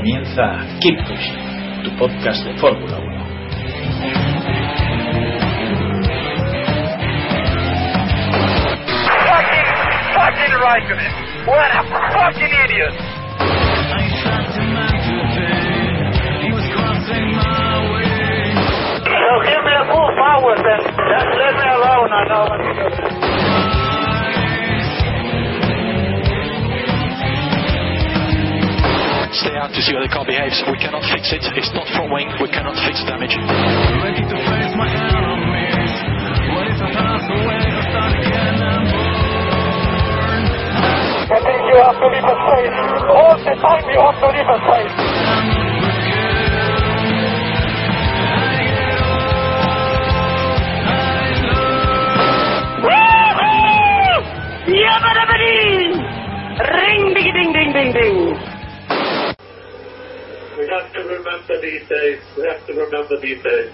Comienza Keep Pushing, tu podcast de Fórmula 1. Fucking, fucking Raikkonen. What a fucking idiot. So give me a full power then. Just let me alone, I know what to do. Stay out to see how the car behaves. We cannot fix it. It's not front wing. We cannot fix the damage. I think you have to leave a space. All the time you have to leave a space. Ring ding ding ding ding remember these days. We have to remember these days.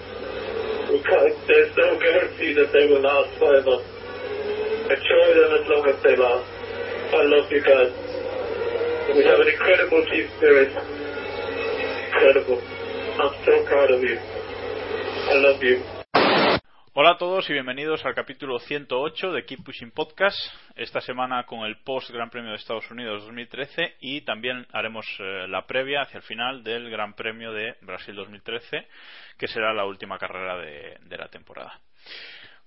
There's no guarantee that they will last forever. Enjoy them as long as they last. I love you guys. We have an incredible team spirit. Incredible. I'm so proud of you. I love you. Hola a todos y bienvenidos al capítulo 108 de Keep Pushing Podcast. Esta semana con el post Gran Premio de Estados Unidos 2013 y también haremos eh, la previa hacia el final del Gran Premio de Brasil 2013, que será la última carrera de, de la temporada.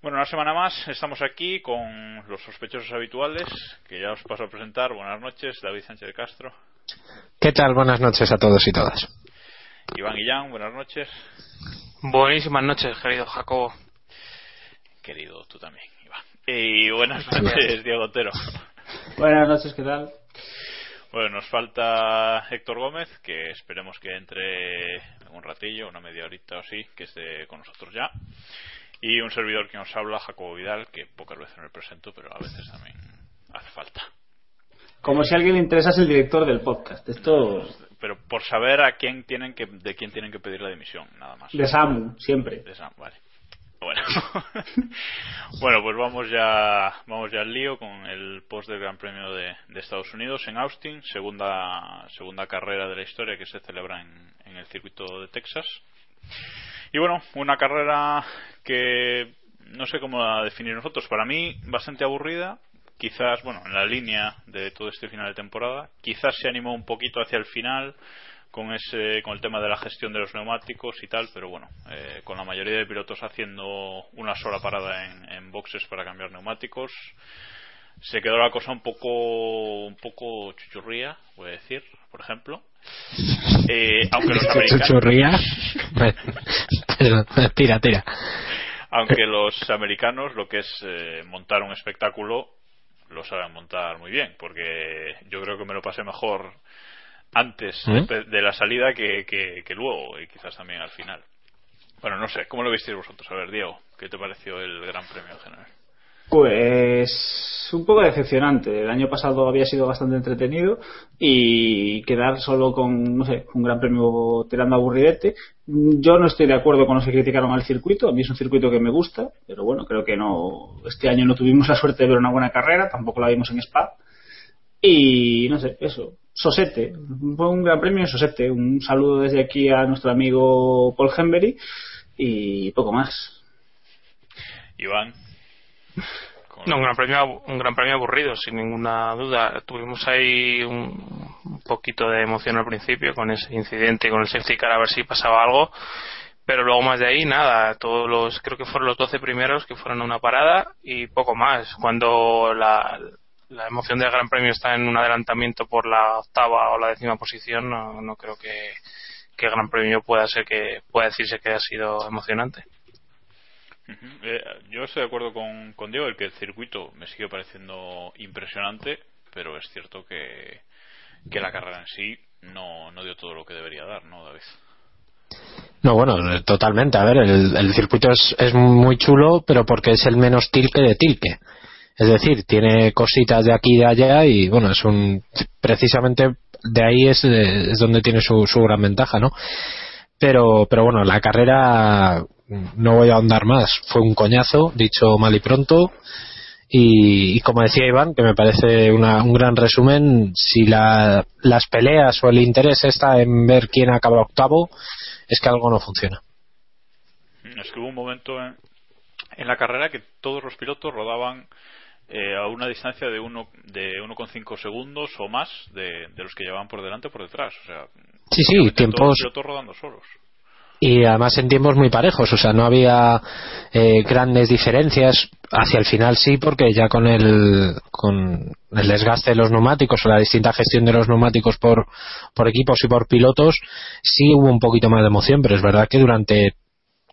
Bueno, una semana más estamos aquí con los sospechosos habituales, que ya os paso a presentar. Buenas noches, David Sánchez de Castro, ¿Qué tal? Buenas noches a todos y todas. Iván Guillán, buenas noches, Buenísimas noches, querido Jacobo. Querido tú también, Iván. Y buenas noches, Diego Otero. Buenas noches, ¿qué tal? Bueno, nos falta Héctor Gómez, que esperemos que entre en un ratillo, una media horita o así, que esté con nosotros ya. Y un servidor que nos habla, Jacobo Vidal, que pocas veces me presento, pero a veces también hace falta. Como si a alguien le interesase el director del podcast. Esto Pero por saber a quién tienen que, de quién tienen que pedir la dimisión, nada más. de Samu, siempre. De Sam, vale. Bueno. bueno, pues vamos ya, vamos ya al lío con el post del Gran Premio de, Estados Unidos en Austin, segunda, segunda carrera de la historia que se celebra en, en el circuito de Texas. Y bueno, una carrera que no sé cómo la definir nosotros. Para mí, bastante aburrida. Quizás, bueno, en la línea de todo este final de temporada. Quizás se animó un poquito hacia el final con ese con el tema de la gestión de los neumáticos y tal, pero bueno, eh, con la mayoría de pilotos haciendo una sola parada en, en boxes para cambiar neumáticos, se quedó la cosa un poco un poco chuchurría, voy a decir, por ejemplo. Eh, aunque los americanos Chuchurría. Tira, tira. aunque los americanos lo que es eh, montar un espectáculo lo saben montar muy bien porque yo creo que me lo pasé mejor antes ¿Mm? de, de la salida que, que, que luego y quizás también al final bueno no sé ¿cómo lo visteis vosotros? a ver Diego ¿qué te pareció el Gran Premio en general? Pues un poco decepcionante. El año pasado había sido bastante entretenido y quedar solo con, no sé, un gran premio tirando aburridete. Yo no estoy de acuerdo con los que criticaron al circuito. A mí es un circuito que me gusta, pero bueno, creo que no. Este año no tuvimos la suerte de ver una buena carrera, tampoco la vimos en Spa. Y no sé, eso. Sosete. Fue un gran premio en Sosete. Un saludo desde aquí a nuestro amigo Paul Henbury y poco más. Iván ¿cómo No, lo un gran premio, un gran premio aburrido, sin ninguna duda. Tuvimos ahí un, un poquito de emoción al principio con ese incidente, con el safety car, a ver si pasaba algo. Pero luego más de ahí, nada. Todos los, creo que fueron los 12 primeros que fueron a una parada y poco más. Cuando la, la emoción del gran premio está en un adelantamiento por la octava o la décima posición, no, no creo que, que el gran premio pueda ser que, pueda decirse que ha sido emocionante. Eh, yo estoy de acuerdo con, con Diego el que el circuito me sigue pareciendo impresionante, pero es cierto que, que la carrera en sí no, no dio todo lo que debería dar, ¿no, David? No, bueno, totalmente. A ver, el, el circuito es, es, muy chulo, pero porque es el menos tilque de tilque. Es decir, tiene cositas de aquí y de allá y, bueno, es un. Precisamente de ahí es, es donde tiene su, su gran ventaja, ¿no? Pero, pero bueno, la carrera, no voy a ahondar más. Fue un coñazo, dicho mal y pronto. Y, y, como decía Iván, que me parece una, un gran resumen, si la, las peleas o el interés está en ver quién acaba octavo, es que algo no funciona. Es que hubo un momento en, en la carrera que todos los pilotos rodaban eh, a una distancia de uno de 1,5 segundos o más de, de, los que llevaban por delante o por detrás. O sea, sí, sí, tiempos. Todos rodando solos y además en tiempos muy parejos, o sea, no había eh, grandes diferencias. Hacia el final sí, porque ya con el, con el desgaste de los neumáticos o la distinta gestión de los neumáticos por, por equipos y por pilotos, sí hubo un poquito más de emoción, pero es verdad que durante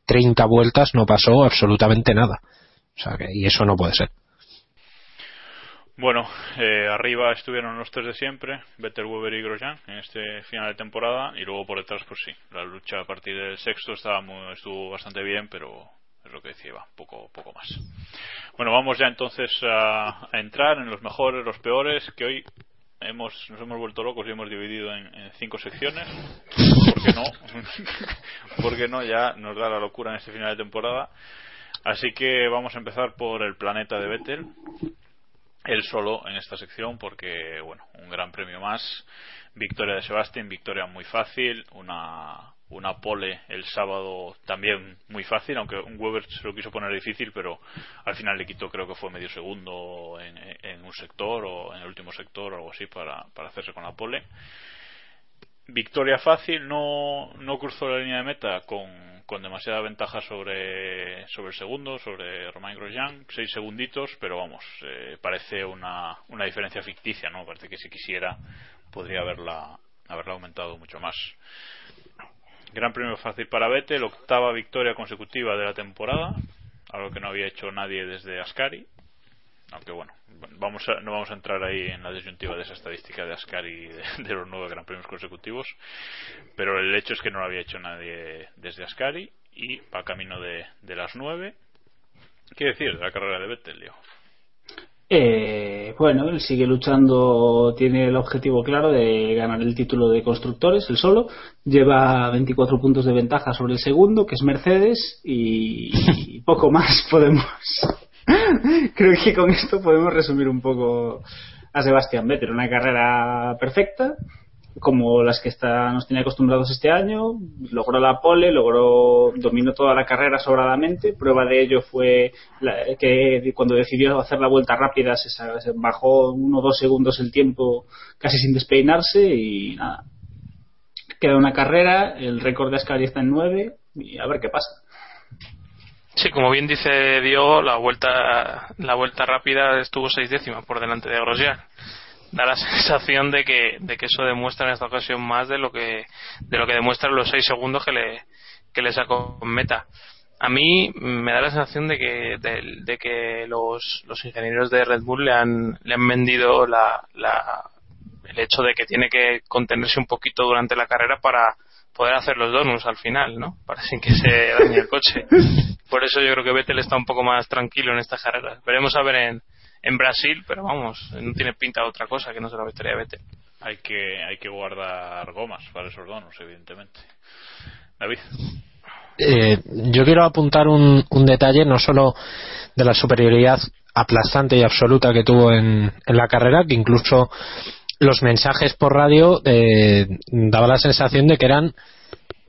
30 vueltas no pasó absolutamente nada. O sea, que, y eso no puede ser. Bueno, eh, arriba estuvieron los tres de siempre, Vettel, Weber y Grosjean en este final de temporada y luego por detrás, pues sí, la lucha a partir del sexto estaba muy, estuvo bastante bien, pero es lo que decía, poco, poco más. Bueno, vamos ya entonces a, a entrar en los mejores, los peores, que hoy hemos, nos hemos vuelto locos y hemos dividido en, cinco secciones. ¿Por qué no? Porque no? Ya nos da la locura en este final de temporada. Así que vamos a empezar por el planeta de Vettel él solo en esta sección porque, bueno, un gran premio más. Victoria de Sebastián, victoria muy fácil, una, una pole el sábado también muy fácil, aunque un Weber se lo quiso poner difícil, pero al final le quitó creo que fue medio segundo en, en un sector o en el último sector o algo así para, para hacerse con la pole. Victoria fácil, no, no cruzó la línea de meta con, con demasiada ventaja sobre, sobre el segundo, sobre Romain Grosjean, seis segunditos, pero vamos, eh, parece una, una diferencia ficticia, ¿no? Parece que si quisiera podría haberla, haberla aumentado mucho más. Gran premio fácil para Vettel, octava victoria consecutiva de la temporada, algo que no había hecho nadie desde Ascari aunque bueno, vamos a, no vamos a entrar ahí en la disyuntiva de esa estadística de Ascari de, de los nueve gran premios consecutivos, pero el hecho es que no lo había hecho nadie desde Ascari y va camino de, las nueve. ¿Qué decir de la carrera de Vettel, Leo? Eh, bueno, él sigue luchando, tiene el objetivo claro de ganar el título de constructores, el solo. Lleva 24 puntos de ventaja sobre el segundo, que es Mercedes, y poco más podemos Creo que con esto podemos resumir un poco a Sebastián Vettel. Una carrera perfecta, como las que está, nos tiene acostumbrados este año. Logró la pole, logró, dominó toda la carrera sobradamente. Prueba de ello fue la, que cuando decidió hacer la vuelta rápida se, bajó uno o dos segundos el tiempo casi sin despeinarse y nada. Queda una carrera, el récord de Ascari está en 9 y a ver qué pasa. Sí, como bien dice Diego, la vuelta, la vuelta rápida estuvo seis décimas por delante de Grosjean. Da la sensación de que, de que eso demuestra en esta ocasión más de lo que, de demuestran los seis segundos que le, que sacó meta. A mí me da la sensación de que, de que los, los ingenieros de Red Bull le han, le han vendido la, la, el hecho de que tiene que contenerse un poquito durante la carrera para, poder hacer los donuts al final, ¿no? Para sin que se dañe el coche. Por eso yo creo que Vettel está un poco más tranquilo en esta carrera. Veremos a ver en, en Brasil, pero vamos, no tiene pinta de otra cosa que no sea la victoria de Vettel. Hay que, hay que guardar gomas para esos donuts, evidentemente. David. Eh, yo quiero apuntar un, un detalle no solo de la superioridad aplastante y absoluta que tuvo en, en la carrera, que incluso los mensajes por radio eh, daba la sensación de que eran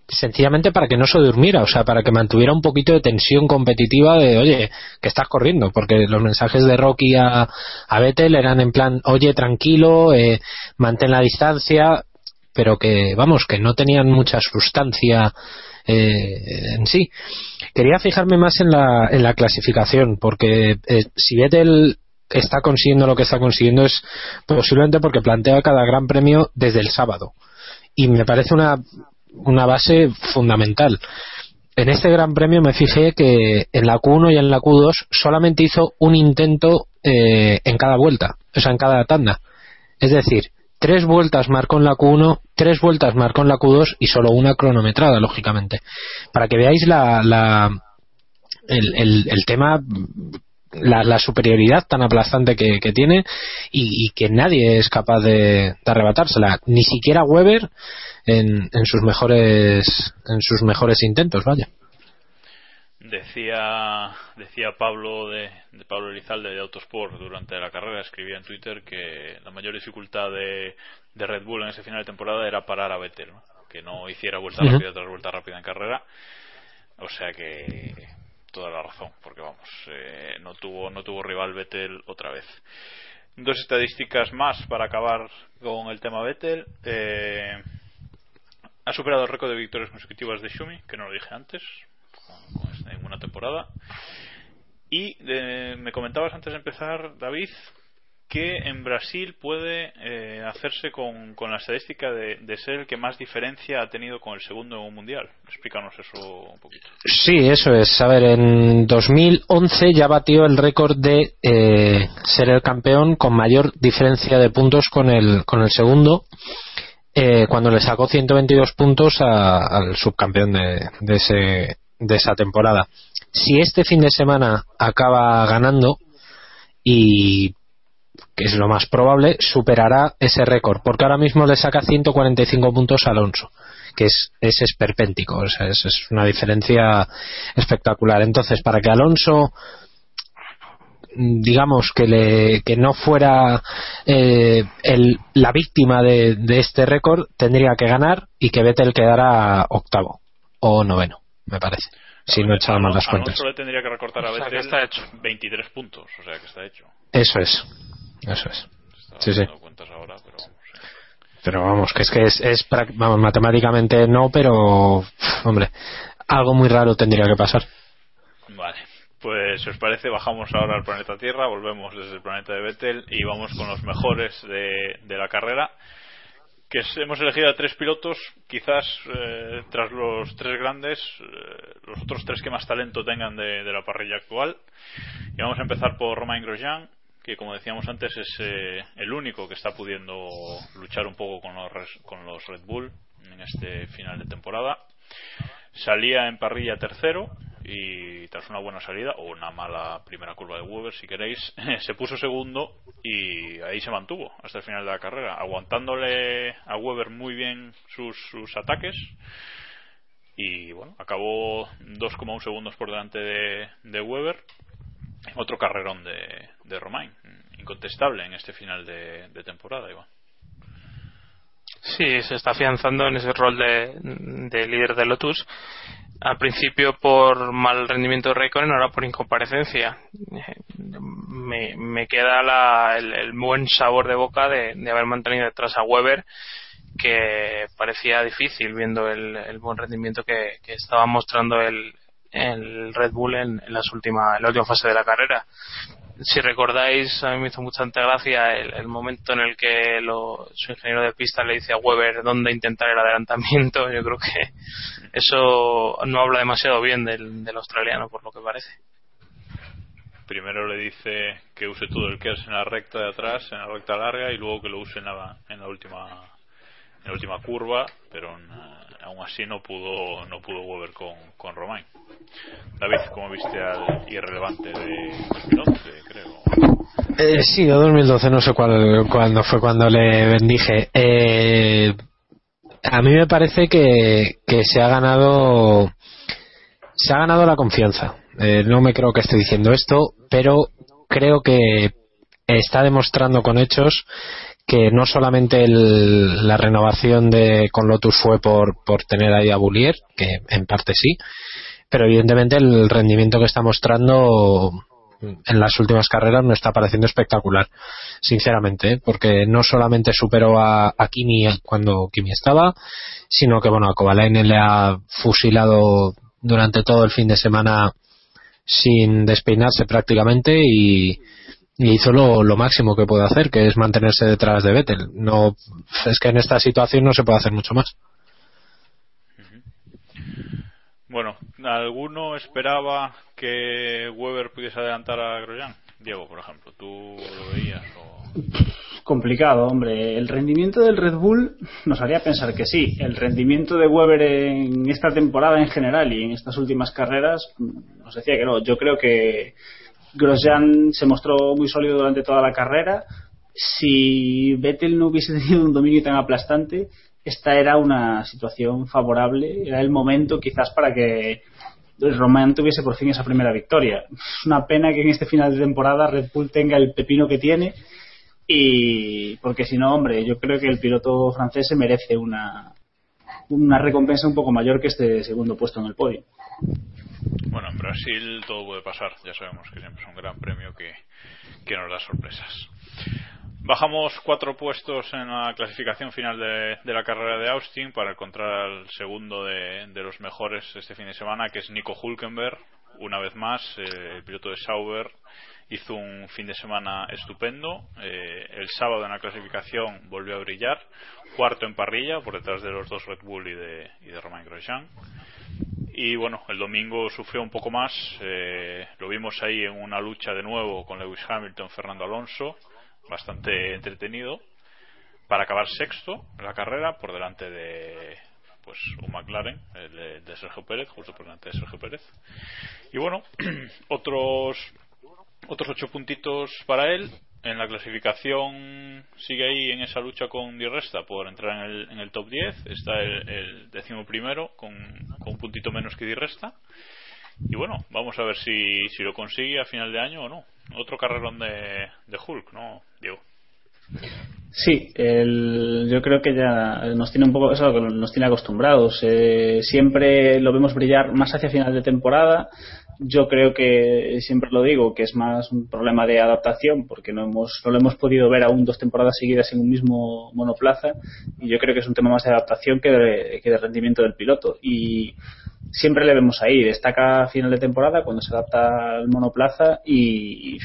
sencillamente para que no se durmiera, o sea, para que mantuviera un poquito de tensión competitiva de, oye, que estás corriendo, porque los mensajes de Rocky a, a Vettel eran en plan, oye, tranquilo, eh, mantén la distancia, pero que, vamos, que no tenían mucha sustancia eh, en sí. Quería fijarme más en la, en la clasificación, porque eh, si Vettel está consiguiendo lo que está consiguiendo es posiblemente porque plantea cada gran premio desde el sábado. Y me parece una, una base fundamental. En este gran premio me fijé que en la Q1 y en la Q2 solamente hizo un intento eh, en cada vuelta, o sea, en cada tanda. Es decir, tres vueltas marcó en la Q1, tres vueltas marcó en la Q2 y solo una cronometrada, lógicamente. Para que veáis la, la el, el, el tema la, la, superioridad tan aplastante que, que tiene y, y, que nadie es capaz de, de, arrebatársela ni siquiera Weber en, en, sus mejores en sus mejores intentos vaya decía decía Pablo de, de Pablo Elizalde de Autosport durante la carrera escribía en Twitter que la mayor dificultad de, de Red Bull en ese final de temporada era parar a Vettel ¿no? que no hiciera vuelta uh -huh. rápida tras vuelta rápida en carrera o sea que toda la razón, porque vamos, eh, no tuvo no tuvo rival Vettel otra vez. Dos estadísticas más para acabar con el tema Vettel. Eh, ha superado el récord de victorias consecutivas de Schumi, que no lo dije antes, con en una temporada. Y eh, me comentabas antes de empezar, David, que en Brasil puede eh, hacerse con, la estadística de, de, ser el que más diferencia ha tenido con el segundo mundial. Explícanos eso un poquito. Sí, eso es. A ver, en 2011 ya batió el récord de eh, ser el campeón con mayor diferencia de puntos con el, con el segundo. Eh, cuando le sacó 122 puntos a, al subcampeón de, de, ese, de esa temporada. Si este fin de semana acaba ganando y que es lo más probable, superará ese récord, porque ahora mismo le saca 145 puntos a Alonso, que es, es esperpéntico, o sea, es, es, una diferencia espectacular. Entonces, para que Alonso digamos que le que no fuera eh, el, la víctima de, de este récord tendría que ganar y que Vettel quedara octavo o noveno me parece si no echaba mal las cuentas Alonso le tendría que recortar a Vettel o sea, está hecho. 23 puntos o sea que está hecho eso es eso es. Sí, sí. Ahora, pero, sí. pero, vamos, que es que es, es vamos, matemáticamente no, pero hombre, algo muy raro tendría que pasar. Vale. Pues si os parece, bajamos ahora al planeta Tierra, volvemos desde el planeta de Vettel y vamos con los mejores de, de la carrera. Que hemos elegido a tres pilotos, quizás eh, tras los tres grandes, eh, los otros tres que más talento tengan de, de la parrilla actual. Y vamos a empezar por Romain Grosjean, que como decíamos antes es eh, el único que está pudiendo luchar un poco con los, con los Red Bull en este final de temporada. Salía en parrilla tercero y tras una buena salida o una mala primera curva de Weber si queréis se puso segundo y ahí se mantuvo hasta el final de la carrera aguantándole a Weber muy bien sus, ataques y bueno acabó 2,1 segundos por delante de, de Weber otro carrerón de, de Romain, incontestable en este final de, temporada, Iván. Sí, se está afianzando en ese rol de, de líder de Lotus. Al principio por mal rendimiento de Raikkonen, ahora por incomparecencia. Me, me queda la, el, buen sabor de boca de, haber mantenido detrás a Weber, que parecía difícil viendo el, buen rendimiento que, estaba mostrando el, Red Bull en, en, las última, en la última fase de la carrera. Si recordáis, a mí me hizo mucha gracia el, el momento en el que lo, su ingeniero de pista le dice a Weber dónde intentar el adelantamiento. Yo creo que eso no habla demasiado bien del, australiano, por lo que parece. Primero le dice que use todo el KERS en la recta de atrás, en la recta larga, y luego que lo use en la última en la última curva, pero en, aún así no pudo no pudo Weber con, con Romain. David, ¿cómo viste al irrelevante de 2011, creo? Eh, sí, de 2012, no sé cuál, cuándo fue cuando le bendije. Eh, a mí me parece que, que se ha ganado se ha ganado la confianza. Eh, no me creo que esté diciendo esto, pero creo que está demostrando con hechos que no solamente el, la renovación de con Lotus fue por, por tener ahí a Boulier, que en parte sí, pero evidentemente el rendimiento que está mostrando en las últimas carreras me está pareciendo espectacular, sinceramente, ¿eh? porque no solamente superó a, Kimi cuando Kimi estaba, sino que bueno, a Kovalainen le ha fusilado durante todo el fin de semana sin despeinarse prácticamente y, y hizo lo, lo, máximo que puede hacer, que es mantenerse detrás de Vettel. No, es que en esta situación no se puede hacer mucho más. Bueno, ¿alguno esperaba que Weber pudiese adelantar a Grosjean? Diego, por ejemplo, ¿tú lo veías? O... Complicado, hombre. El rendimiento del Red Bull nos haría pensar que sí. El rendimiento de Weber en esta temporada en general y en estas últimas carreras nos decía que no. Yo creo que Grosjean se mostró muy sólido durante toda la carrera. Si Vettel no hubiese tenido un dominio tan aplastante, esta era una situación favorable. Era el momento quizás para que Román tuviese por fin esa primera victoria. Es una pena que en este final de temporada Red Bull tenga el pepino que tiene y porque si no, hombre, yo creo que el piloto francés se merece una, una recompensa un poco mayor que este segundo puesto en el podio. Bueno, en Brasil todo puede pasar, ya sabemos que siempre es un gran premio que, nos da sorpresas. Bajamos cuatro puestos en la clasificación final de, la carrera de Austin para encontrar al segundo de, de, los mejores este fin de semana, que es Nico Hulkenberg. Una vez más, eh, el piloto de Sauber hizo un fin de semana estupendo. Eh, el sábado en la clasificación volvió a brillar, cuarto en parrilla por detrás de los dos Red Bull y de, y de Romain Grosjean. Y bueno, el domingo sufrió un poco más. Eh, lo vimos ahí en una lucha de nuevo con Lewis Hamilton, Fernando Alonso, bastante entretenido, para acabar sexto en la carrera por delante de pues un McLaren el de, Sergio Pérez, justo por delante de Sergio Pérez. Y bueno, otros otros ocho puntitos para él. En la clasificación sigue ahí en esa lucha con Di Resta por entrar en el, en el top 10. Está el, el décimo primero con, un puntito menos que Di Resta. Y bueno, vamos a ver si, si lo consigue a final de año o no. Otro carrerón de, Hulk, ¿no, Diego? Sí, el, yo creo que ya nos tiene un poco, eso nos tiene acostumbrados. Eh, siempre lo vemos brillar más hacia final de temporada yo creo que siempre lo digo que es más un problema de adaptación porque no hemos no lo hemos podido ver aún dos temporadas seguidas en un mismo monoplaza y yo creo que es un tema más de adaptación que de, que de rendimiento del piloto. Y siempre le vemos ahí destaca a final de temporada cuando se adapta al monoplaza y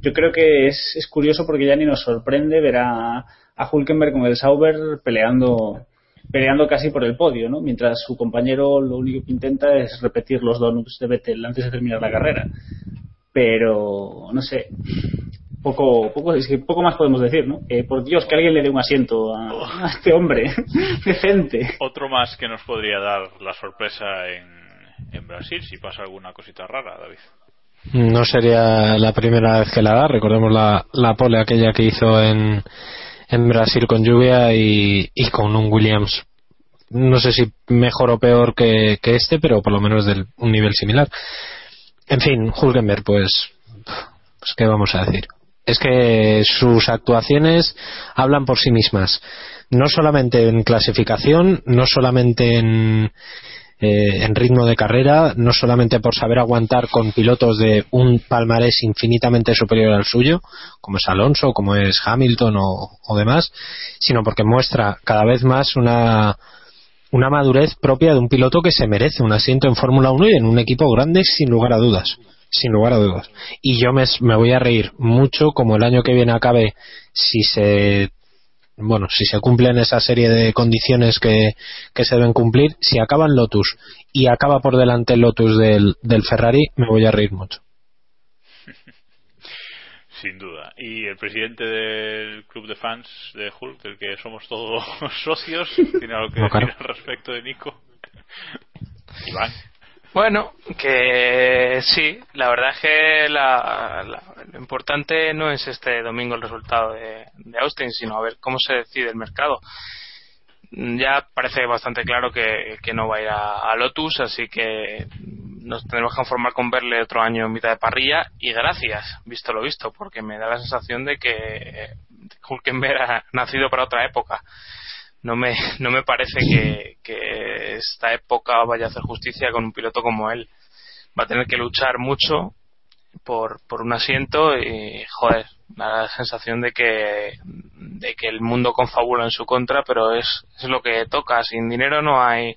yo creo que es, es curioso porque ya ni nos sorprende ver a, a Hulkenberg con el Sauber peleando peleando casi por el podio, ¿no? Mientras su compañero lo único que intenta es repetir los donuts de Vettel antes de terminar la carrera. Pero, no sé, poco, poco, es que poco más podemos decir, ¿no? Eh, por Dios, que alguien le dé un asiento a, a este hombre decente. Otro más que nos podría dar la sorpresa en, en Brasil, si pasa alguna cosita rara, David. No sería la primera vez que la da, recordemos la, la pole aquella que hizo en, en Brasil con lluvia y, y con un Williams no sé si mejor o peor que, que este, pero por lo menos de un nivel similar. En fin, Hulkenberg, pues, pues, ¿qué vamos a decir? Es que sus actuaciones hablan por sí mismas. No solamente en clasificación, no solamente en, eh, en ritmo de carrera, no solamente por saber aguantar con pilotos de un palmarés infinitamente superior al suyo, como es Alonso, como es Hamilton o, o demás, sino porque muestra cada vez más una, una madurez propia de un piloto que se merece un asiento en Fórmula 1 y en un equipo grande sin lugar a dudas. Sin lugar a dudas. Y yo me, me voy a reír mucho como el año que viene acabe si se bueno, si se cumplen esa serie de condiciones que, que se deben cumplir, si acaban Lotus y acaba por delante el Lotus del, del Ferrari, me voy a reír mucho. Sin duda. ¿Y el presidente del club de fans de Hulk, del que somos todos socios, tiene algo que No, decir claro. al respecto de Nico? Iván. Bueno, que sí, la verdad es que la- lo importante no es este domingo el resultado de, Austin, sino a ver cómo se decide el mercado. Ya parece bastante claro que, no va a ir a, a Lotus, así que nos tendremos que conformar con verle otro año en mitad de parrilla y gracias, visto lo visto, porque me da la sensación de que Hulkenberg ha nacido para otra época no me, no me parece que, que esta época vaya a hacer justicia con un piloto como él. Va a tener que luchar mucho por, por un asiento y, joder, la sensación de que, de que el mundo confabula en su contra, pero es, es lo que toca. Sin dinero no hay,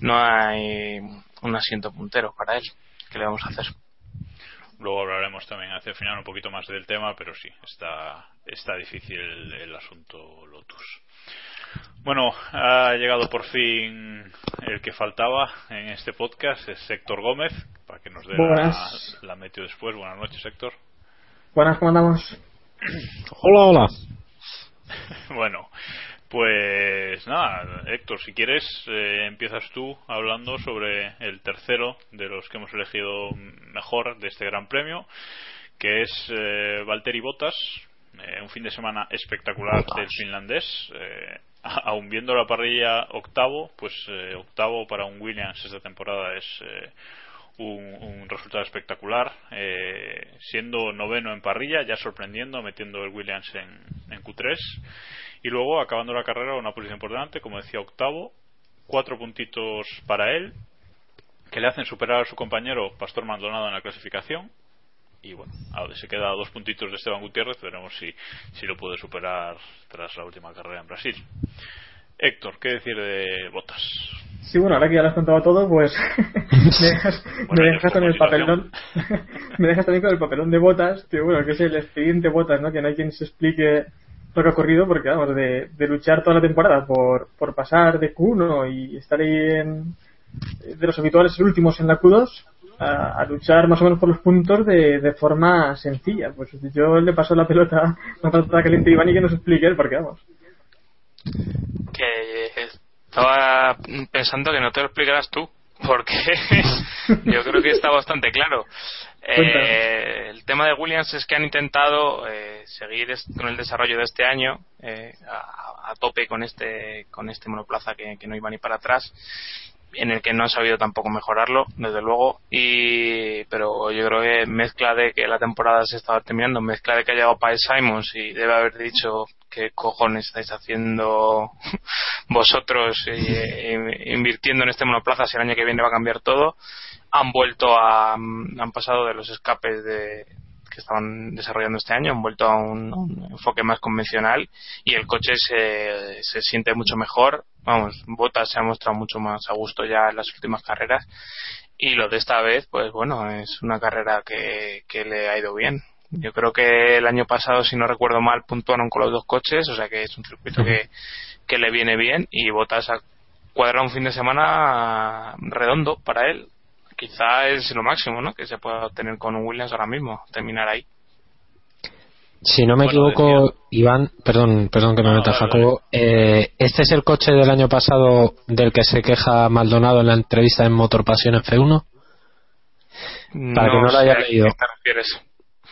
no hay un asiento puntero para él. ¿Qué le vamos a hacer? Luego hablaremos también hacia el final un poquito más del tema, pero sí, está, está difícil el asunto Lotus. Bueno, ha llegado por fin el que faltaba en este podcast, es Héctor Gómez, para que nos dé la, la meteo después. Buenas noches, Héctor. Buenas, ¿cómo andamos? Hola, hola. bueno, pues nada, Héctor, si quieres, eh, empiezas tú hablando sobre el tercero de los que hemos elegido mejor de este Gran Premio, que es eh, Valtteri Bottas, eh, un fin de semana espectacular del finlandés. Eh, aun viendo la parrilla octavo, pues eh, octavo para un Williams esta temporada es eh, un, resultado espectacular, eh, siendo noveno en parrilla, ya sorprendiendo, metiendo el Williams en, en, Q3 y luego acabando la carrera una posición por delante, como decía, octavo, cuatro puntitos para él, que le hacen superar a su compañero Pastor Maldonado en la clasificación. Y bueno, ahora se queda a dos puntitos de Esteban Gutiérrez, veremos si, si lo puede superar tras la última carrera en Brasil. Héctor, ¿qué decir de Botas? Sí, bueno, ahora que ya lo has contado todo, pues me dejas, bueno, me dejas con el papelón. me dejas también con el papelón de botas, que bueno, que es el expediente botas, ¿no? Que no hay quien se explique lo que ha ocurrido, porque vamos, de, de luchar toda la temporada por, por pasar de Q1 y estar ahí en, de los habituales últimos en la Q2, a, a, luchar más o menos por los puntos de, de, forma sencilla. Pues yo le paso la pelota, la pelota caliente a Iván y que nos explique él, porque vamos. Que estaba pensando que no te lo explicarás tú, porque yo creo que está bastante claro. Eh, el tema de Williams es que han intentado eh, seguir con el desarrollo de este año eh, a, a, tope con este con este monoplaza que, que no iba ni para atrás en el que no han sabido tampoco mejorarlo, desde luego, y pero yo creo que mezcla de que la temporada se estaba terminando, mezcla de que ha llegado Paes Simons y debe haber dicho qué cojones estáis haciendo vosotros eh, invirtiendo en este monoplaza si el año que viene va a cambiar todo, han vuelto a han pasado de los escapes de que estaban desarrollando este año, han vuelto a un, un enfoque más convencional y el coche se, se siente mucho mejor. Vamos, Bottas se ha mostrado mucho más a gusto ya en las últimas carreras y lo de esta vez, pues bueno, es una carrera que, que le ha ido bien. Yo creo que el año pasado, si no recuerdo mal, puntuaron con los dos coches, o sea que es un circuito que, que le viene bien y Bottas ha cuadrado un fin de semana redondo para él quizá es lo máximo ¿no? que se puede obtener con un Williams ahora mismo, terminar ahí. Si no me bueno, equivoco, decía... Iván, perdón, perdón que me no, meta Jacobo, eh, este es el coche del año pasado del que se queja Maldonado en la entrevista en Motor Pasión F1. Para no que no lo haya leído.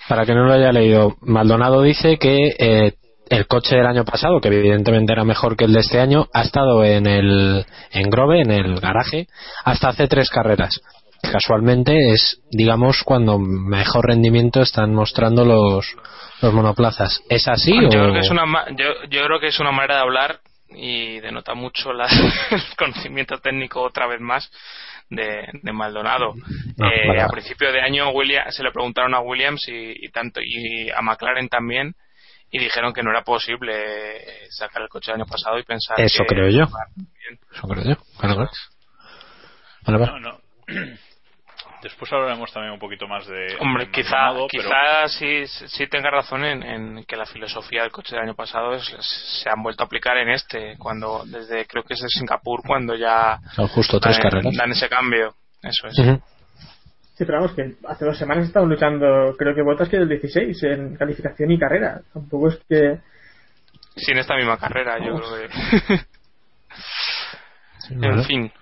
Para que no lo haya leído, Maldonado dice que eh, el coche del año pasado, que evidentemente era mejor que el de este año, ha estado en el en Grove, en el garaje, hasta hace tres carreras casualmente es digamos cuando mejor rendimiento están mostrando los los monoplazas es así yo o... creo que es una yo, yo creo que es una manera de hablar y denota mucho la, el conocimiento técnico otra vez más de, de Maldonado no, eh, vale. a principio de año William, se le preguntaron a Williams y, y tanto y a McLaren también y dijeron que no era posible sacar el coche del año pasado y pensar eso que creo yo eso creo yo vale, vale. Vale, no, no. Después hablaremos también un poquito más de. Hombre, de quizá, Maldonado, quizá pero... sí, sí tenga razón en, en, que la filosofía del coche del año pasado es, se han vuelto a aplicar en este, cuando desde creo que es de Singapur, cuando ya. Son justo tres dan, carreras. Dan ese cambio. Eso es. Uh -huh. Sí, pero vamos, que hace dos semanas estaban luchando, creo que Botas que el 16 en calificación y carrera. Tampoco es que. Sí, en esta misma carrera, yo creo que. Sí, en vale. fin.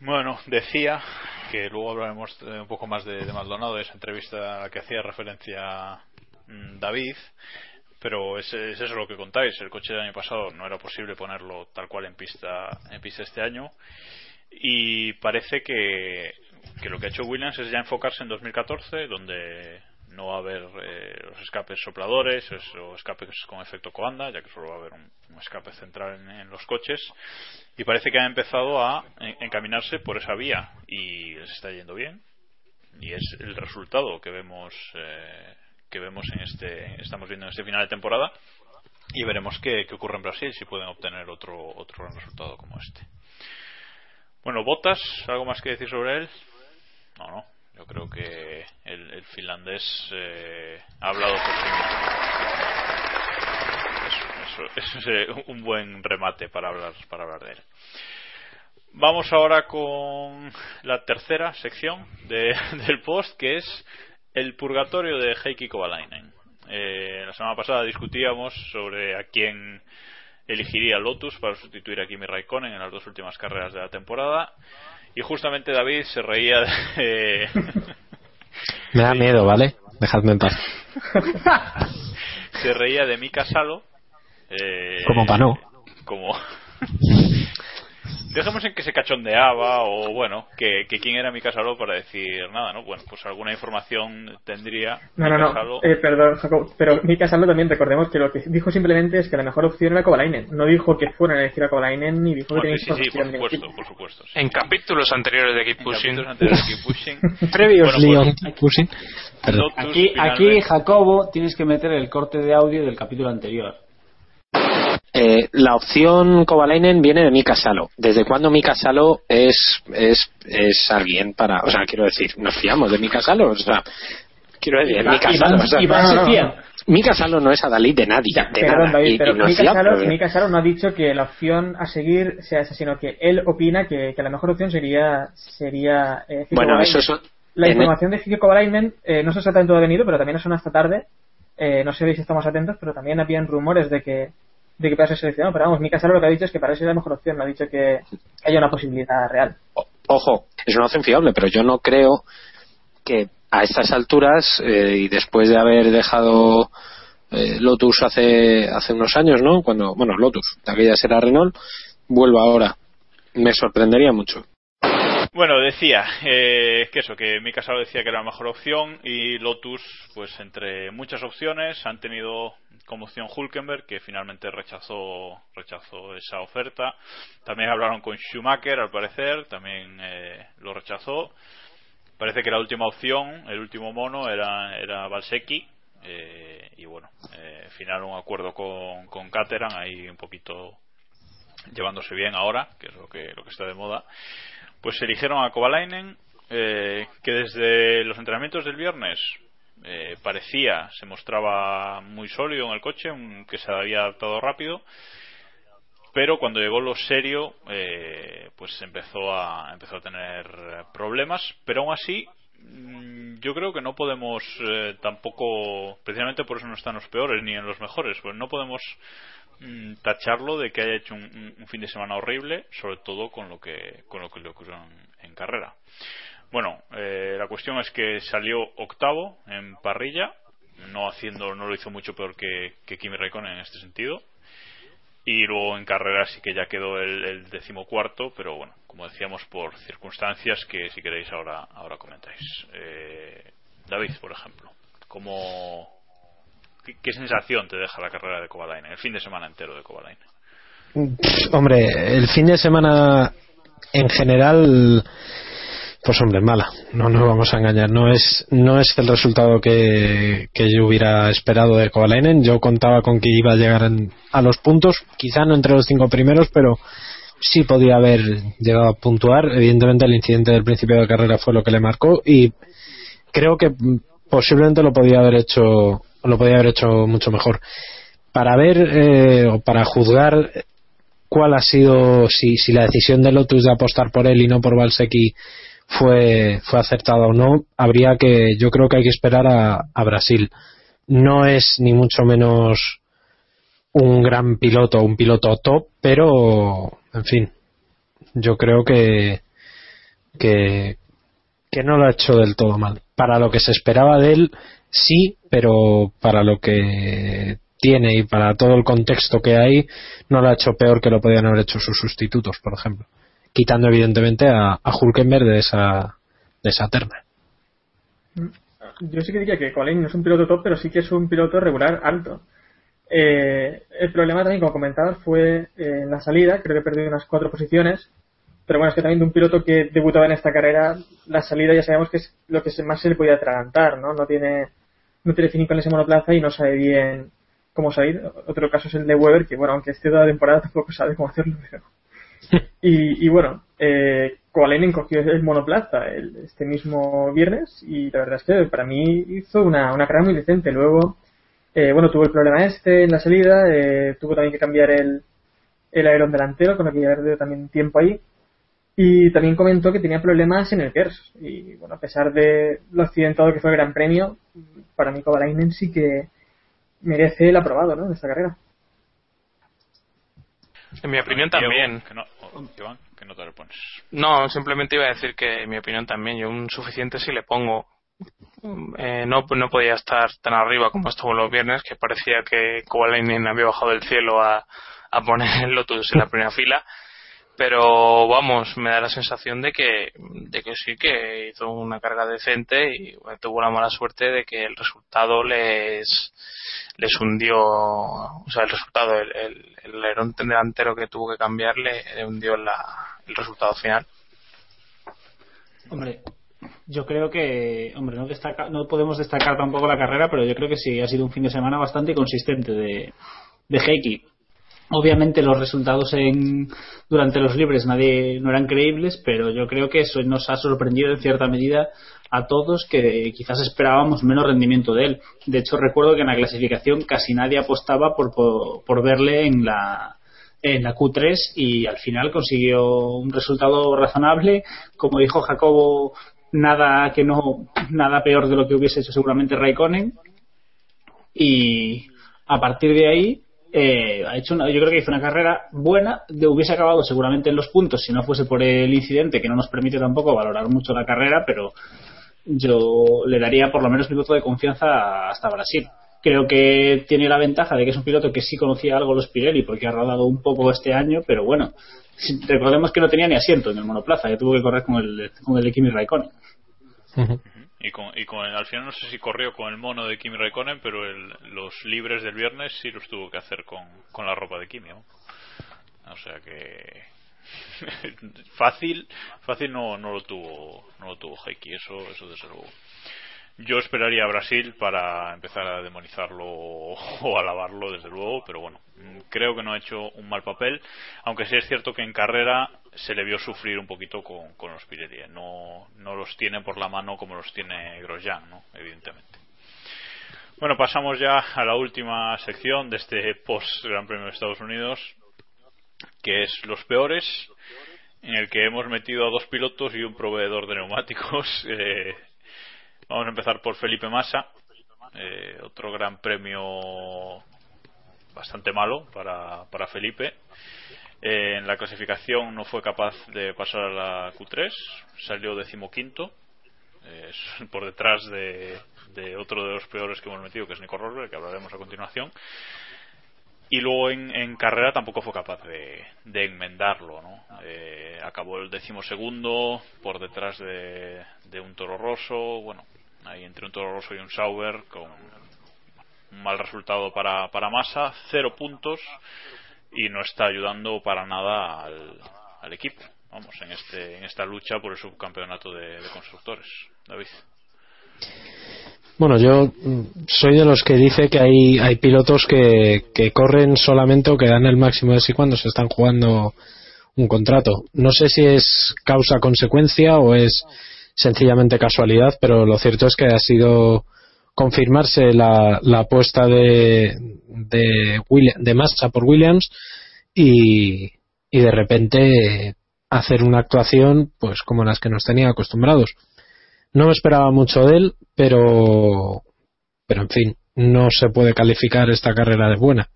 Bueno, decía que luego hablaremos un poco más de, Maldonado, de esa entrevista a la que hacía referencia mmm, David, pero es, es, eso lo que contáis. El coche del año pasado no era posible ponerlo tal cual en pista, en pista este año y parece que, que lo que ha hecho Williams es ya enfocarse en 2014, donde no va a haber eh, los escapes sopladores o escapes con efecto coanda, ya que solo va a haber un, un escape central en, los coches. Y parece que ha empezado a encaminarse por esa vía y les está yendo bien. Y es el resultado que vemos eh, que vemos en este estamos viendo en este final de temporada y veremos qué, qué ocurre en Brasil si pueden obtener otro otro gran resultado como este. Bueno, Botas, ¿algo más que decir sobre él? No, no. Yo creo que el, el finlandés eh, ha hablado por sí mismo. Eso, eso, es un buen remate para hablar, para hablar de él. Vamos ahora con la tercera sección de, del post, que es el purgatorio de Heikki Kovalainen. Eh, la semana pasada discutíamos sobre a quién elegiría Lotus para sustituir a Kimi Raikkonen en las dos últimas carreras de la temporada. Y justamente David se reía de. Me da miedo, ¿vale? Dejadme en paz. se reía de Mika Salo. Eh, Como para no. Como. Dejemos en que se cachondeaba o bueno, que, que quién era Mika Salo para decir nada, ¿no? Bueno, pues alguna información tendría. No, no, no. Eh, perdón, Jacob, pero Mika Salo también recordemos que lo que dijo simplemente es que la mejor opción era Kovalainen. No dijo que fueran a elegir a Kovalainen ni dijo que tenían sí, que sí, sí, por supuesto, por supuesto. sí. En capítulos anteriores de Keep Pushing. Previously Bueno, pues, Aquí, aquí, Jacobo, tienes que meter el corte de audio del capítulo anterior. Eh, la opción Kovalainen viene de Mika Salo. ¿Desde cuándo Mika Salo es, es, es alguien para.? O sea, quiero decir, nos fiamos de Mika Salo. O sea, quiero decir, Mika Iván- Salo. O sea, Iván no, se no. Mika Salo no es Adalid de nadie. De Perdón, nada. David, y, pero y es Mika. Salo, Mika Salo no ha dicho que la opción a seguir sea esa, sino que él opina que, que la mejor opción sería sería eh, Bueno, eso es. La información de Fico Kovalainen eh, no sé exactamente dónde ha venido, pero también ha sonado esta tarde. Eh, no sé si estamos atentos, pero también habían rumores de que de que pueda ser seleccionado. Pero vamos, Mika Salo lo que ha dicho es que para él sería la mejor opción. No ha dicho que haya una posibilidad real. o- Ojo, es una opción fiable, pero yo no creo que a estas alturas eh, y después de haber dejado eh, Lotus hace hace unos años, ¿no? Cuando, bueno, Lotus, de aquella será Renault, vuelva ahora. Me sorprendería mucho. Bueno, decía eh, que eso, que Mika Salo decía que era la mejor opción y Lotus, pues entre muchas opciones, han tenido como opción Hulkenberg, que finalmente rechazó rechazó esa oferta. También hablaron con Schumacher, al parecer, también eh, lo rechazó. Parece que la última opción, el último mono, era, era Valsecchi. eh, y bueno, eh, firmaron un acuerdo con, con Caterham, ahí un poquito llevándose bien ahora, que es lo que, lo que está de moda pues eligieron a Kovalainen, eh, que desde los entrenamientos del viernes eh, parecía, se mostraba muy sólido en el coche, un- que se había adaptado rápido, pero cuando llegó lo serio, eh, pues empezó a, empezó a tener problemas, pero aún así, mm, yo creo que no podemos eh, tampoco, precisamente por eso no están los peores ni en los mejores, pues no podemos mm, tacharlo de que haya hecho un, un- fin de semana horrible, sobre todo con lo que con lo que le ocurrió en carrera. Bueno, eh, la cuestión es que salió octavo en parrilla, no haciendo, no lo hizo mucho peor que, que Kimi Raikkonen en este sentido. Y luego en carrera sí que ya quedó el, decimocuarto, pero bueno, como decíamos, por circunstancias que si queréis ahora, ahora comentáis. Eh, David, por ejemplo, ¿cómo, qué, sensación te deja la carrera de Kovalainen, el fin de semana entero de Kovalainen? Hombre, el fin de semana en general, pues hombre, mala. No nos vamos a engañar. No es, no es el resultado que, yo hubiera esperado de Kovalainen. Yo contaba con que iba a llegar en- a los puntos, quizá no entre los cinco primeros, pero sí podía haber llegado a puntuar. Evidentemente, el incidente del principio de carrera fue lo que le marcó y creo que posiblemente lo podía haber hecho, lo podía haber hecho mucho mejor. Para ver eh, o para juzgar cuál ha sido, si, si la decisión de Lotus de apostar por él y no por Valsecchi fue, fue acertada o no, habría que, yo creo que hay que esperar a, a Brasil. No es ni mucho menos un gran piloto, un piloto top, pero, en fin, yo creo que, que, que no lo ha hecho del todo mal. Para lo que se esperaba de él, sí, pero para lo que tiene y para todo el contexto que hay, no lo ha hecho peor que lo podían haber hecho sus sustitutos, por ejemplo. Quitando evidentemente a, a Hulkenberg de esa, de esa terna. Yo sí que diría que Colin no es un piloto top, pero sí que es un piloto regular alto. Eh, el problema también, como comentabas, fue eh, en la salida, creo que perdió unas cuatro posiciones. Pero bueno, es que también de un piloto que debutaba en esta carrera, la salida ya sabemos que es lo que más se le podía atragantar, ¿no? No tiene, no tiene feeling con ese monoplaza y no sabe bien cómo salir. Otro caso es el de Weber, que bueno, aunque esté toda la temporada tampoco sabe cómo hacerlo, pero... Y, y bueno, eh, cogió el monoplaza el- este mismo viernes y la verdad es que para mí hizo una, carrera muy decente. Luego, eh, bueno, tuvo el problema este en la salida, eh, tuvo también que cambiar el, el aerón delantero, con lo que ya perdió también tiempo ahí. Y también comentó que tenía problemas en el KERS. Y bueno, a pesar de lo accidentado que fue el Gran Premio, para mí Kovalainen sí que, merece el aprobado, ¿no? De esta carrera. En mi opinión también. ¿Qué, no, Iván, ¿qué nota le pones? No, simplemente iba a decir que en mi opinión también. Yo un suficiente si le pongo. Eh, no, no podía estar tan arriba como estuvo los viernes, que parecía que Kovalainen había bajado del cielo a, a poner el Lotus en la primera fila pero vamos, me da la sensación de que, de que sí que hizo una carga decente y tuvo la mala suerte de que el resultado les, les hundió, o sea, el resultado, el, el, el delantero que tuvo que cambiar le, hundió la, el resultado final. Hombre, yo creo que, hombre, no, destaca, no podemos destacar tampoco la carrera, pero yo creo que sí ha sido un fin de semana bastante consistente de, de Obviamente los resultados en, durante los libres nadie no eran creíbles, pero yo creo que eso nos ha sorprendido en cierta medida a todos que quizás esperábamos menos rendimiento de él. De hecho, recuerdo que en la clasificación casi nadie apostaba por, por, verle en la, en la Q3 y al final consiguió un resultado razonable. Como dijo Jacobo, nada que no nada peor de lo que hubiese hecho seguramente Raikkonen. Y a partir de ahí eh, ha hecho yo creo que hizo una carrera buena, de, hubiese acabado seguramente en los puntos si no fuese por el incidente que no nos permite tampoco valorar mucho la carrera, pero yo le daría por lo menos mi voto de confianza hasta Brasil. Creo que tiene la ventaja de que es un piloto que sí conocía algo los Pirelli porque ha rodado un poco este año, pero bueno, recordemos que no tenía ni asiento en el monoplaza, que tuvo que correr con el, con el Kimi Raikkonen. Y, con, y con al final no sé si corrió con el mono de Kimi Raikkonen, pero los libres del viernes sí los tuvo que hacer con, con la ropa de Kimi. O sea que fácil fácil no, no lo tuvo no lo tuvo Heikki, eso eso desde luego yo esperaría a Brasil para empezar a demonizarlo o alabarlo, desde luego, pero bueno, creo que no ha hecho un mal papel, aunque sí es cierto que en carrera se le vio sufrir un poquito con, con los Pirelli. No, no los tiene por la mano como los tiene Grosjean, ¿no? evidentemente. Bueno, pasamos ya a la última sección de este post Gran Premio de Estados Unidos, que es los peores, en el que hemos metido a dos pilotos y un proveedor de neumáticos. Eh, Vamos a empezar por Felipe Massa, eh, otro gran premio bastante malo para, para Felipe. Eh, en la clasificación no fue capaz de pasar a la Q3, salió decimoquinto, eh, por detrás de, otro de los peores que hemos metido, que es Nico Rosberg, que hablaremos a continuación. Y luego en, carrera tampoco fue capaz de, enmendarlo, ¿no? acabó el decimosegundo por detrás de, de un toro roso, bueno, ahí entre un Toro Rosso y un Sauber con un mal resultado para, para Massa, cero puntos y no está ayudando para nada al, equipo, vamos, en, este, en esta lucha por el subcampeonato de, constructores. David. Bueno, yo soy de los que dice que hay, hay pilotos que, que corren solamente o que dan el máximo de sí cuando se están jugando un contrato. No sé si es causa-consecuencia o es sencillamente casualidad, pero lo cierto es que ha sido confirmarse la, la apuesta de, de, de Massa por Williams y, y de repente hacer una actuación pues como las que nos tenía acostumbrados. No esperaba mucho de él, pero, pero en fin, no se puede calificar esta carrera de buena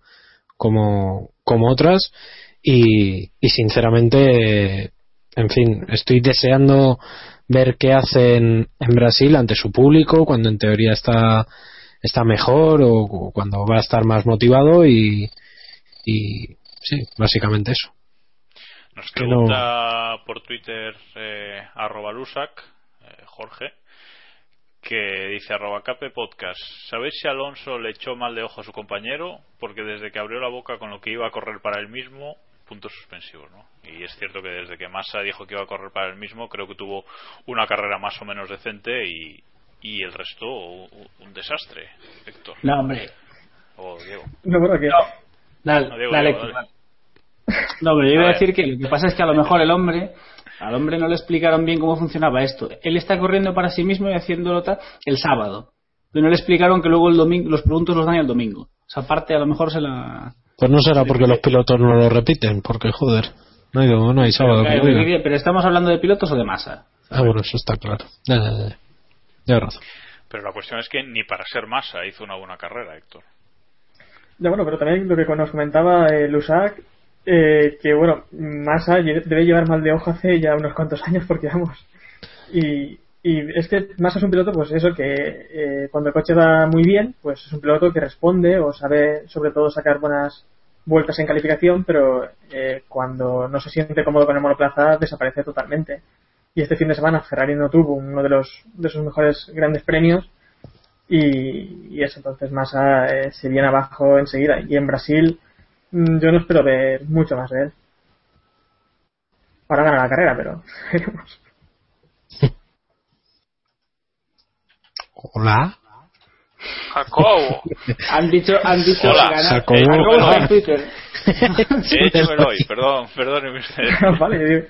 como, como otras y, y sinceramente, en fin, estoy deseando ver qué hacen en Brasil ante su público cuando en teoría está está mejor o, cuando va a estar más motivado y, y sí, básicamente eso. Nos pregunta por Twitter eh, arroba Lusac, eh, Jorge, que dice arroba cape podcast. ¿Sabéis si Alonso le echó mal de ojo a su compañero? Porque desde que abrió la boca con lo que iba a correr para él mismo, puntos suspensivos, ¿no? Y es cierto que desde que Massa dijo que iba a correr para él mismo, creo que tuvo una carrera más o menos decente y, y el resto un, desastre, Héctor. No, hombre. O Diego. No, pero que... No. Dale, dale, No, pero yo iba a, decir que lo que pasa es que a lo mejor el hombre al hombre no le explicaron bien cómo funcionaba esto. Él está corriendo para sí mismo y haciéndolo el sábado. Pero no le explicaron que luego el domingo, los puntos los dan el domingo. O sea, aparte a lo mejor se la, pues no será porque los pilotos no lo repiten, porque joder, no hay, no hay sábado. Pero, estamos hablando de pilotos o de masa. Ah, bueno, eso está claro. Ya, ya, razón. Pero la cuestión es que ni para ser masa hizo una buena carrera, Héctor. Ya bueno, pero también lo que nos comentaba eh, Lusac, eh, que bueno, Massa lle- debe llevar mal de ojo hace ya unos cuantos años, porque vamos. Y, y es que Massa es un piloto, pues eso, que eh, cuando el coche va muy bien, pues es un piloto que responde o sabe sobre todo sacar buenas vueltas en calificación, pero eh, cuando no se siente cómodo con el monoplaza desaparece totalmente. Y este fin de semana Ferrari no tuvo uno de los de sus mejores grandes premios y, y eso entonces Massa eh, se viene abajo enseguida. Y en Brasil mm, yo no espero ver mucho más de él. Para ganar la carrera, pero. Hola. Jacobo. Han dicho, han dicho Hola. que gana- Jacobo. Jacobo en Twitter. De hecho, me voy, perdón, usted. vale,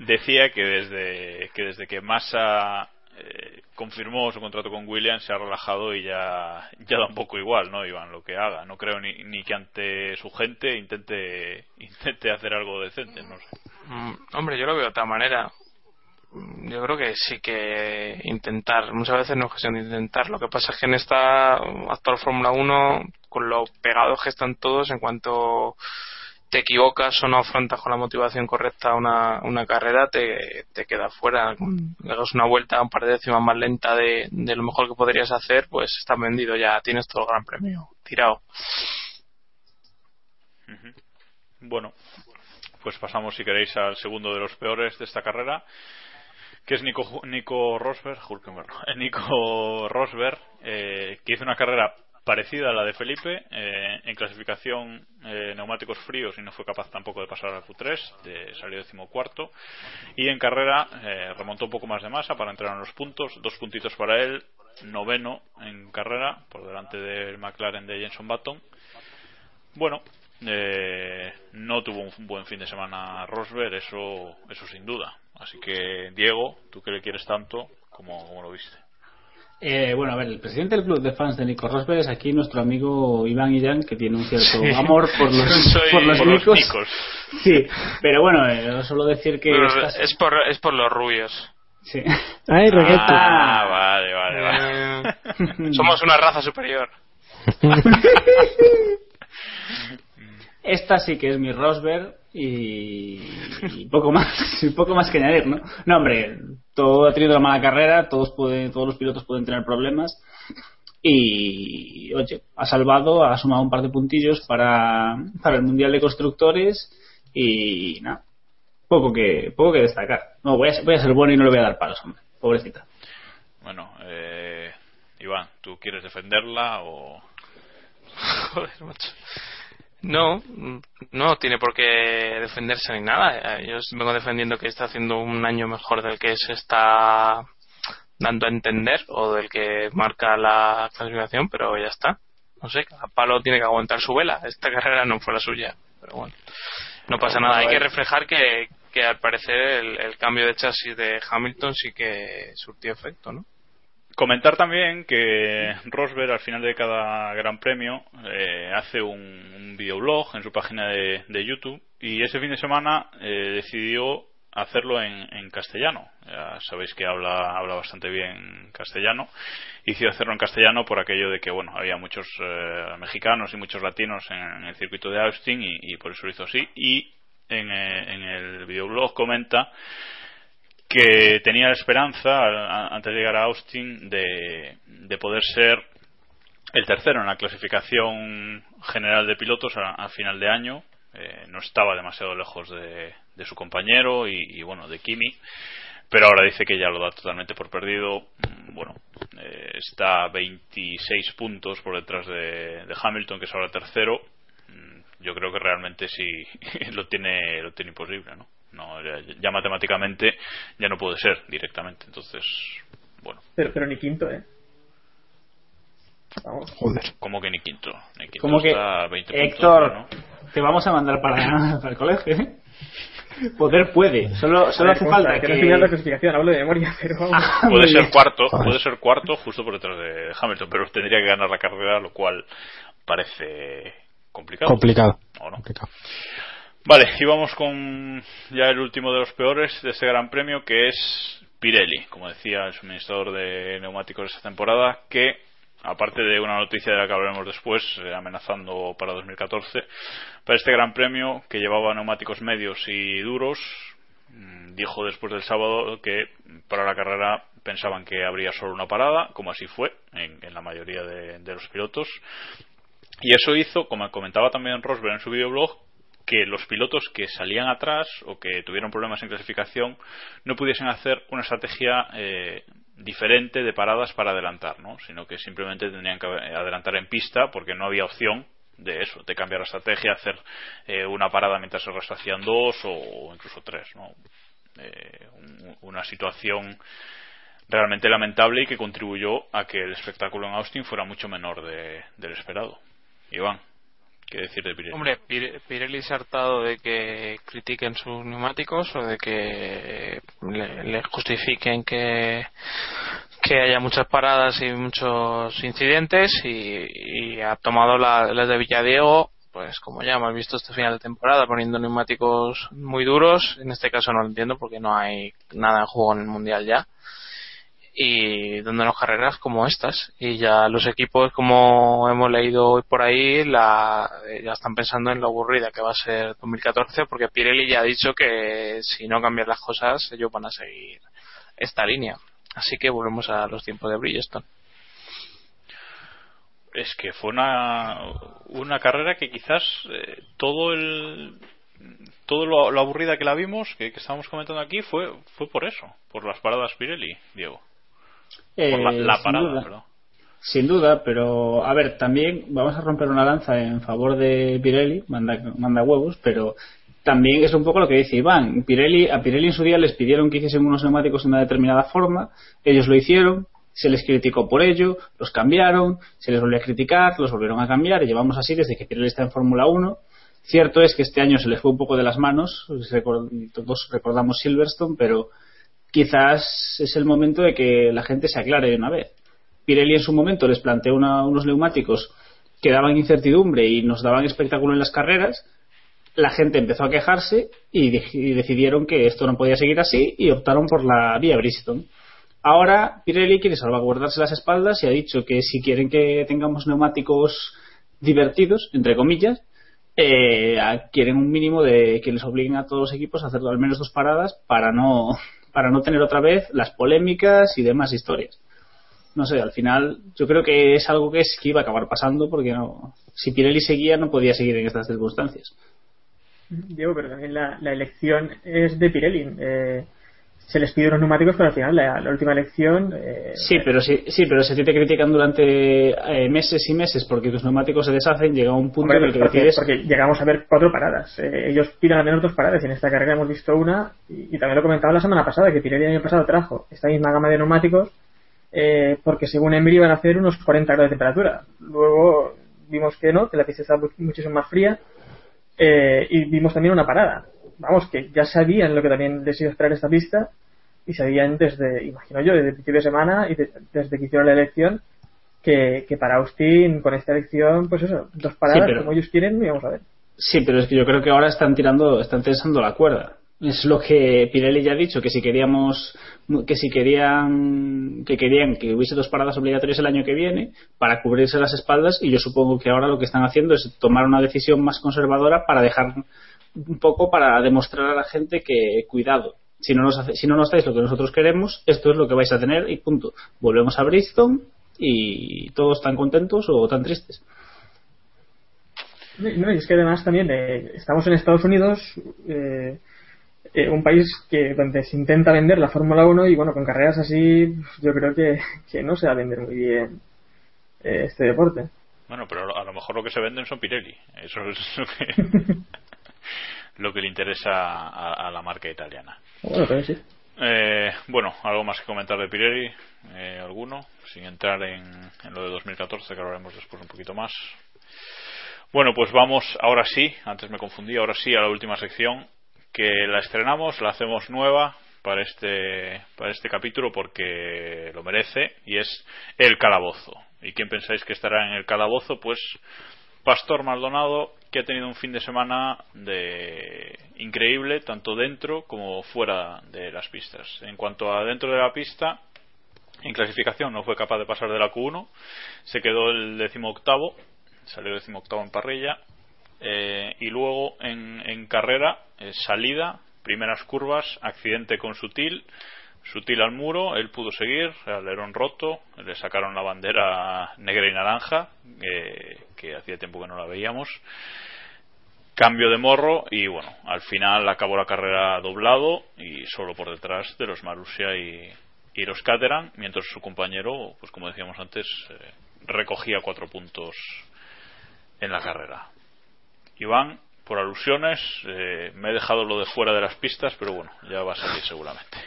Decía que desde que desde que Massa eh, confirmó su contrato con Williams se ha relajado y ya ya da un poco igual, ¿no, Iván? Lo que haga. No creo ni, ni que ante su gente intente intente hacer algo decente, no sé. Mm, Hombre, yo lo veo de otra manera. Yo creo que sí que intentar, muchas veces no es cuestión de intentar. Lo que pasa es que en esta actual Fórmula 1, con lo pegados que están todos, en cuanto te equivocas o no afrontas con la motivación correcta una, una carrera, te, te queda fuera. Le das una vuelta un par de décimas más lenta de, de lo mejor que podrías hacer, pues estás vendido ya, tienes todo el gran premio tirado. Bueno, pues pasamos si queréis al segundo de los peores de esta carrera, que es Nico, Nico Rosberg, Nico Rosberg, eh, que hizo una carrera parecida a la de Felipe, eh, en clasificación eh, neumáticos fríos y no fue capaz tampoco de pasar al Q3, de, salió decimocuarto, y en carrera eh, remontó un poco más de masa para entrar en los puntos, dos puntitos para él, noveno en carrera, por delante del McLaren de Jenson Button, bueno, eh, no tuvo un buen fin de semana Rosberg, eso, eso sin duda. Así que, Diego, tú que le quieres tanto, ¿cómo, cómo lo viste? Eh, bueno, a ver, el presidente del club de fans de Nico Rosberg es aquí nuestro amigo Iván Illán, que tiene un cierto Sí. amor por los, Soy- por los por los Nicos. Sí, pero bueno, eh, solo decir que. Pero estas- es, por, es por los rubios. Sí. Ay. Ah, vale, vale, vale. Somos una raza superior. Esta sí que es mi Rosberg y, y poco más, y poco más que añadir, ¿no? No, hombre, todo ha tenido una mala carrera, todos pueden, todos los pilotos pueden tener problemas y, oye, ha salvado, ha sumado un par de puntillos para, para el Mundial de Constructores y nada, poco que, poco que destacar. No, voy a, voy a ser bueno y no le voy a dar palos, hombre, pobrecita. Bueno, eh, Iván, ¿tú quieres defenderla o...? Joder, macho. No, no tiene por qué defenderse ni nada. Yo vengo defendiendo que está haciendo un año mejor del que se está dando a entender o del que marca la clasificación, pero ya está. No sé, cada palo tiene que aguantar su vela. Esta carrera no fue la suya, pero bueno. No pasa nada. Hay que reflejar que, que al parecer el, el cambio de chasis de Hamilton sí que surtió efecto, ¿no? Comentar también que Rosberg al final de cada gran premio eh, hace un, un videoblog en su página de, de YouTube y ese fin de semana eh, decidió hacerlo en, castellano. Ya sabéis que habla, habla bastante bien castellano. Decidió hacerlo en castellano por aquello de que bueno había muchos eh, mexicanos y muchos latinos en, el circuito de Austin y, y por eso lo hizo así. Y en, eh, en el videoblog comenta que tenía la esperanza, antes de llegar a Austin, de, de poder ser el tercero en la clasificación general de pilotos a, final de año. Eh, no estaba demasiado lejos de, su compañero y, bueno, de Kimi. Pero ahora dice que ya lo da totalmente por perdido. Mm, Bueno, eh, está a 26 puntos por detrás de, de Hamilton, que es ahora tercero. Mm, Yo creo que realmente sí lo tiene, lo tiene imposible, ¿no? No ya, ya matemáticamente ya no puede ser directamente. Entonces, bueno, Pero, pero ni quinto, ¿eh? Vamos. Joder. como que ni quinto. Ni quinto Como que, está a 20 puntos, Héctor, ¿no? te vamos a mandar para, para el colegio, ¿eh? Poder puede, solo, solo hace Consta, falta que que... no la clasificación, hablo de memoria, pero vamos. Muy Puede ser bien. cuarto, puede ser cuarto justo por detrás de Hamilton, pero tendría que ganar la carrera, lo cual parece complicado. Complicado. ¿O no? Complicado. Vale, y vamos con ya el último de los peores de este Gran Premio, que es Pirelli, como decía el suministrador de neumáticos esta temporada, que aparte de una noticia de la que hablaremos después, eh, amenazando para 2014, para este Gran Premio que llevaba neumáticos medios y duros, mm, dijo después del sábado que para la carrera pensaban que habría solo una parada, como así fue en, la mayoría de, de, los pilotos. Y eso hizo, como comentaba también Rosberg en su videoblog, que los pilotos que salían atrás o que tuvieron problemas en clasificación no pudiesen hacer una estrategia eh, diferente de paradas para adelantar, ¿no? sino que simplemente tendrían que adelantar en pista porque no había opción de eso, de cambiar la estrategia, hacer eh, una parada mientras se restacían dos o, incluso tres. ¿no? Eh, una situación realmente lamentable y que contribuyó a que el espectáculo en Austin fuera mucho menor de, del esperado. Iván. ¿Qué decir de Pirelli? Hombre, Pirelli se ha hartado de que critiquen sus neumáticos o de que le, justifiquen que, que haya muchas paradas y muchos incidentes y, ha tomado las de Villadiego pues como ya hemos visto este final de temporada poniendo neumáticos muy duros en este caso no lo entiendo porque no hay nada en juego en el mundial ya y dándonos carreras como estas. Y ya los equipos como hemos leído hoy por ahí la, ya están pensando en lo aburrida que va a ser 2014 porque Pirelli ya ha dicho que si no cambian las cosas ellos van a seguir esta línea. Así que volvemos a los tiempos de Bridgestone. Es que fue una, una carrera que quizás eh, todo el todo lo, aburrida que la vimos que, que estábamos comentando aquí fue fue por eso por las paradas Pirelli Diego la, eh, parada, sin duda, pero a ver, también vamos a romper una lanza en favor de Pirelli, manda, manda huevos, pero también es un poco lo que dice Iván. Pirelli, a Pirelli en su día les pidieron que hiciesen unos neumáticos de una determinada forma, ellos lo hicieron, se les criticó por ello, los cambiaron, se les volvió a criticar, los volvieron a cambiar y llevamos así desde que Pirelli está en Fórmula 1. Cierto es que este año se les fue un poco de las manos, todos recordamos Silverstone, pero quizás es el momento de que la gente se aclare de una vez. Pirelli en su momento les planteó unos neumáticos que daban incertidumbre y nos daban espectáculo en las carreras. La gente empezó a quejarse y, decidieron que esto no podía seguir así y optaron por la vía Bristol. Ahora Pirelli quiere salvaguardarse las espaldas y ha dicho que si quieren que tengamos neumáticos divertidos, entre comillas, eh, quieren un mínimo de que les obliguen a todos los equipos a hacer al menos dos paradas para no para no tener otra vez las polémicas y demás historias. No sé, al final yo creo que es algo que, es, que iba a acabar pasando porque no, si Pirelli seguía no podía seguir en estas circunstancias. Diego, pero también la, elección es de Pirelli. Eh, se les pide unos neumáticos, pero al final la, última elección. Eh, sí, pero sí, sí, pero si te critican durante eh, meses y meses porque tus neumáticos se deshacen, llega un punto en el que porque, Porque llegamos a ver cuatro paradas. Eh, ellos piden al menos dos paradas. Y en esta carrera hemos visto una, y, también lo comentaba la semana pasada, que Pirelli el año pasado trajo esta misma gama de neumáticos porque según Emery iban a hacer unos 40 grados de temperatura. Luego vimos que no, que la pista estaba muchísimo más fría. y vimos también una parada vamos, que ya sabían lo que también les iba a esperar esta pista y sabían desde, imagino yo, desde el principio de semana y desde que hicieron la elección que, que, para Austin con esta elección, pues eso, dos paradas como ellos quieren y vamos a ver. Sí, pero es que yo creo que ahora están tirando, están tensando la cuerda. Es lo que Pirelli ya ha dicho, que si queríamos, que si querían, que querían que hubiese dos paradas obligatorias el año que viene para cubrirse las espaldas y yo supongo que ahora lo que están haciendo es tomar una decisión más conservadora para dejar un poco para demostrar a la gente que cuidado si no nos si no nos dais lo que nosotros queremos esto es lo que vais a tener y punto. Volvemos a Bristol y todos tan contentos o tan tristes. No, y es que además también eh, estamos en Estados Unidos eh, eh, un país que donde se intenta vender la Fórmula 1 y bueno con carreras así yo creo que, que no se va a vender muy bien este deporte. Bueno pero a lo mejor lo que se venden son Pirelli eso es lo que lo que le interesa a, la marca italiana. Eh, bueno, algo más que comentar de Pirelli, eh, alguno, sin entrar en, lo de 2014 que hablaremos después un poquito más. Bueno, pues vamos ahora sí, antes me confundí, ahora sí a la última sección que la estrenamos, la hacemos nueva para este para este capítulo porque lo merece y es el calabozo. ¿Y quién pensáis que estará en el calabozo? Pues Pastor Maldonado, que ha tenido un fin de semana de increíble, tanto dentro como fuera de las pistas. En cuanto a dentro de la pista, En clasificación no fue capaz de pasar de la Q1, se quedó el décimo octavo, salió décimo octavo en parrilla, eh, y luego en, en carrera, eh, salida, primeras curvas, accidente con Sutil, Sutil al muro, él pudo seguir, alerón roto, le sacaron la bandera negra y naranja, eh, que hacía tiempo que no la veíamos. Cambio de morro y bueno, al final acabó la carrera doblado y solo por detrás de los Marussia y, y los Caterham, mientras su compañero, pues como decíamos antes, eh, recogía cuatro puntos en la carrera. Iván, por alusiones, eh, me he dejado lo de fuera de las pistas, pero bueno, ya va a salir seguramente.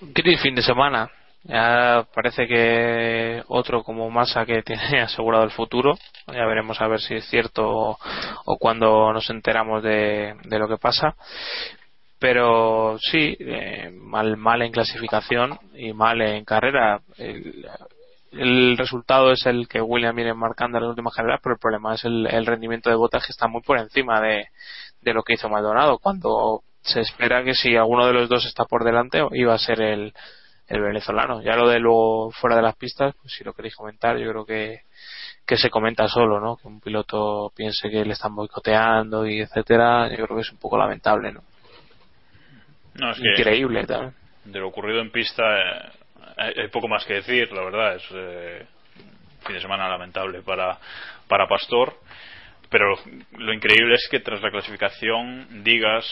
Gris fin de semana. Ya parece que otro como Massa que tiene asegurado el futuro. Ya veremos a ver si es cierto o, cuando nos enteramos de, de, lo que pasa. Pero sí, eh, mal, mal en clasificación y mal en carrera. El, el resultado es el que William viene marcando en las últimas carreras, pero el problema es el, el rendimiento de botas que está muy por encima de, de lo que hizo Maldonado. Cuando se espera que si alguno de los dos está por delante iba a ser el, el venezolano. Ya lo de luego fuera de las pistas, pues si lo queréis comentar, yo creo que, que se comenta solo, ¿no? Que un piloto piense que le están boicoteando y etcétera, yo creo que es un poco lamentable, ¿no? no es Increíble también. De lo ocurrido en pista eh, hay, hay, poco más que decir, la verdad, es eh, fin de semana lamentable para, para Pastor pero lo increíble es que tras la clasificación digas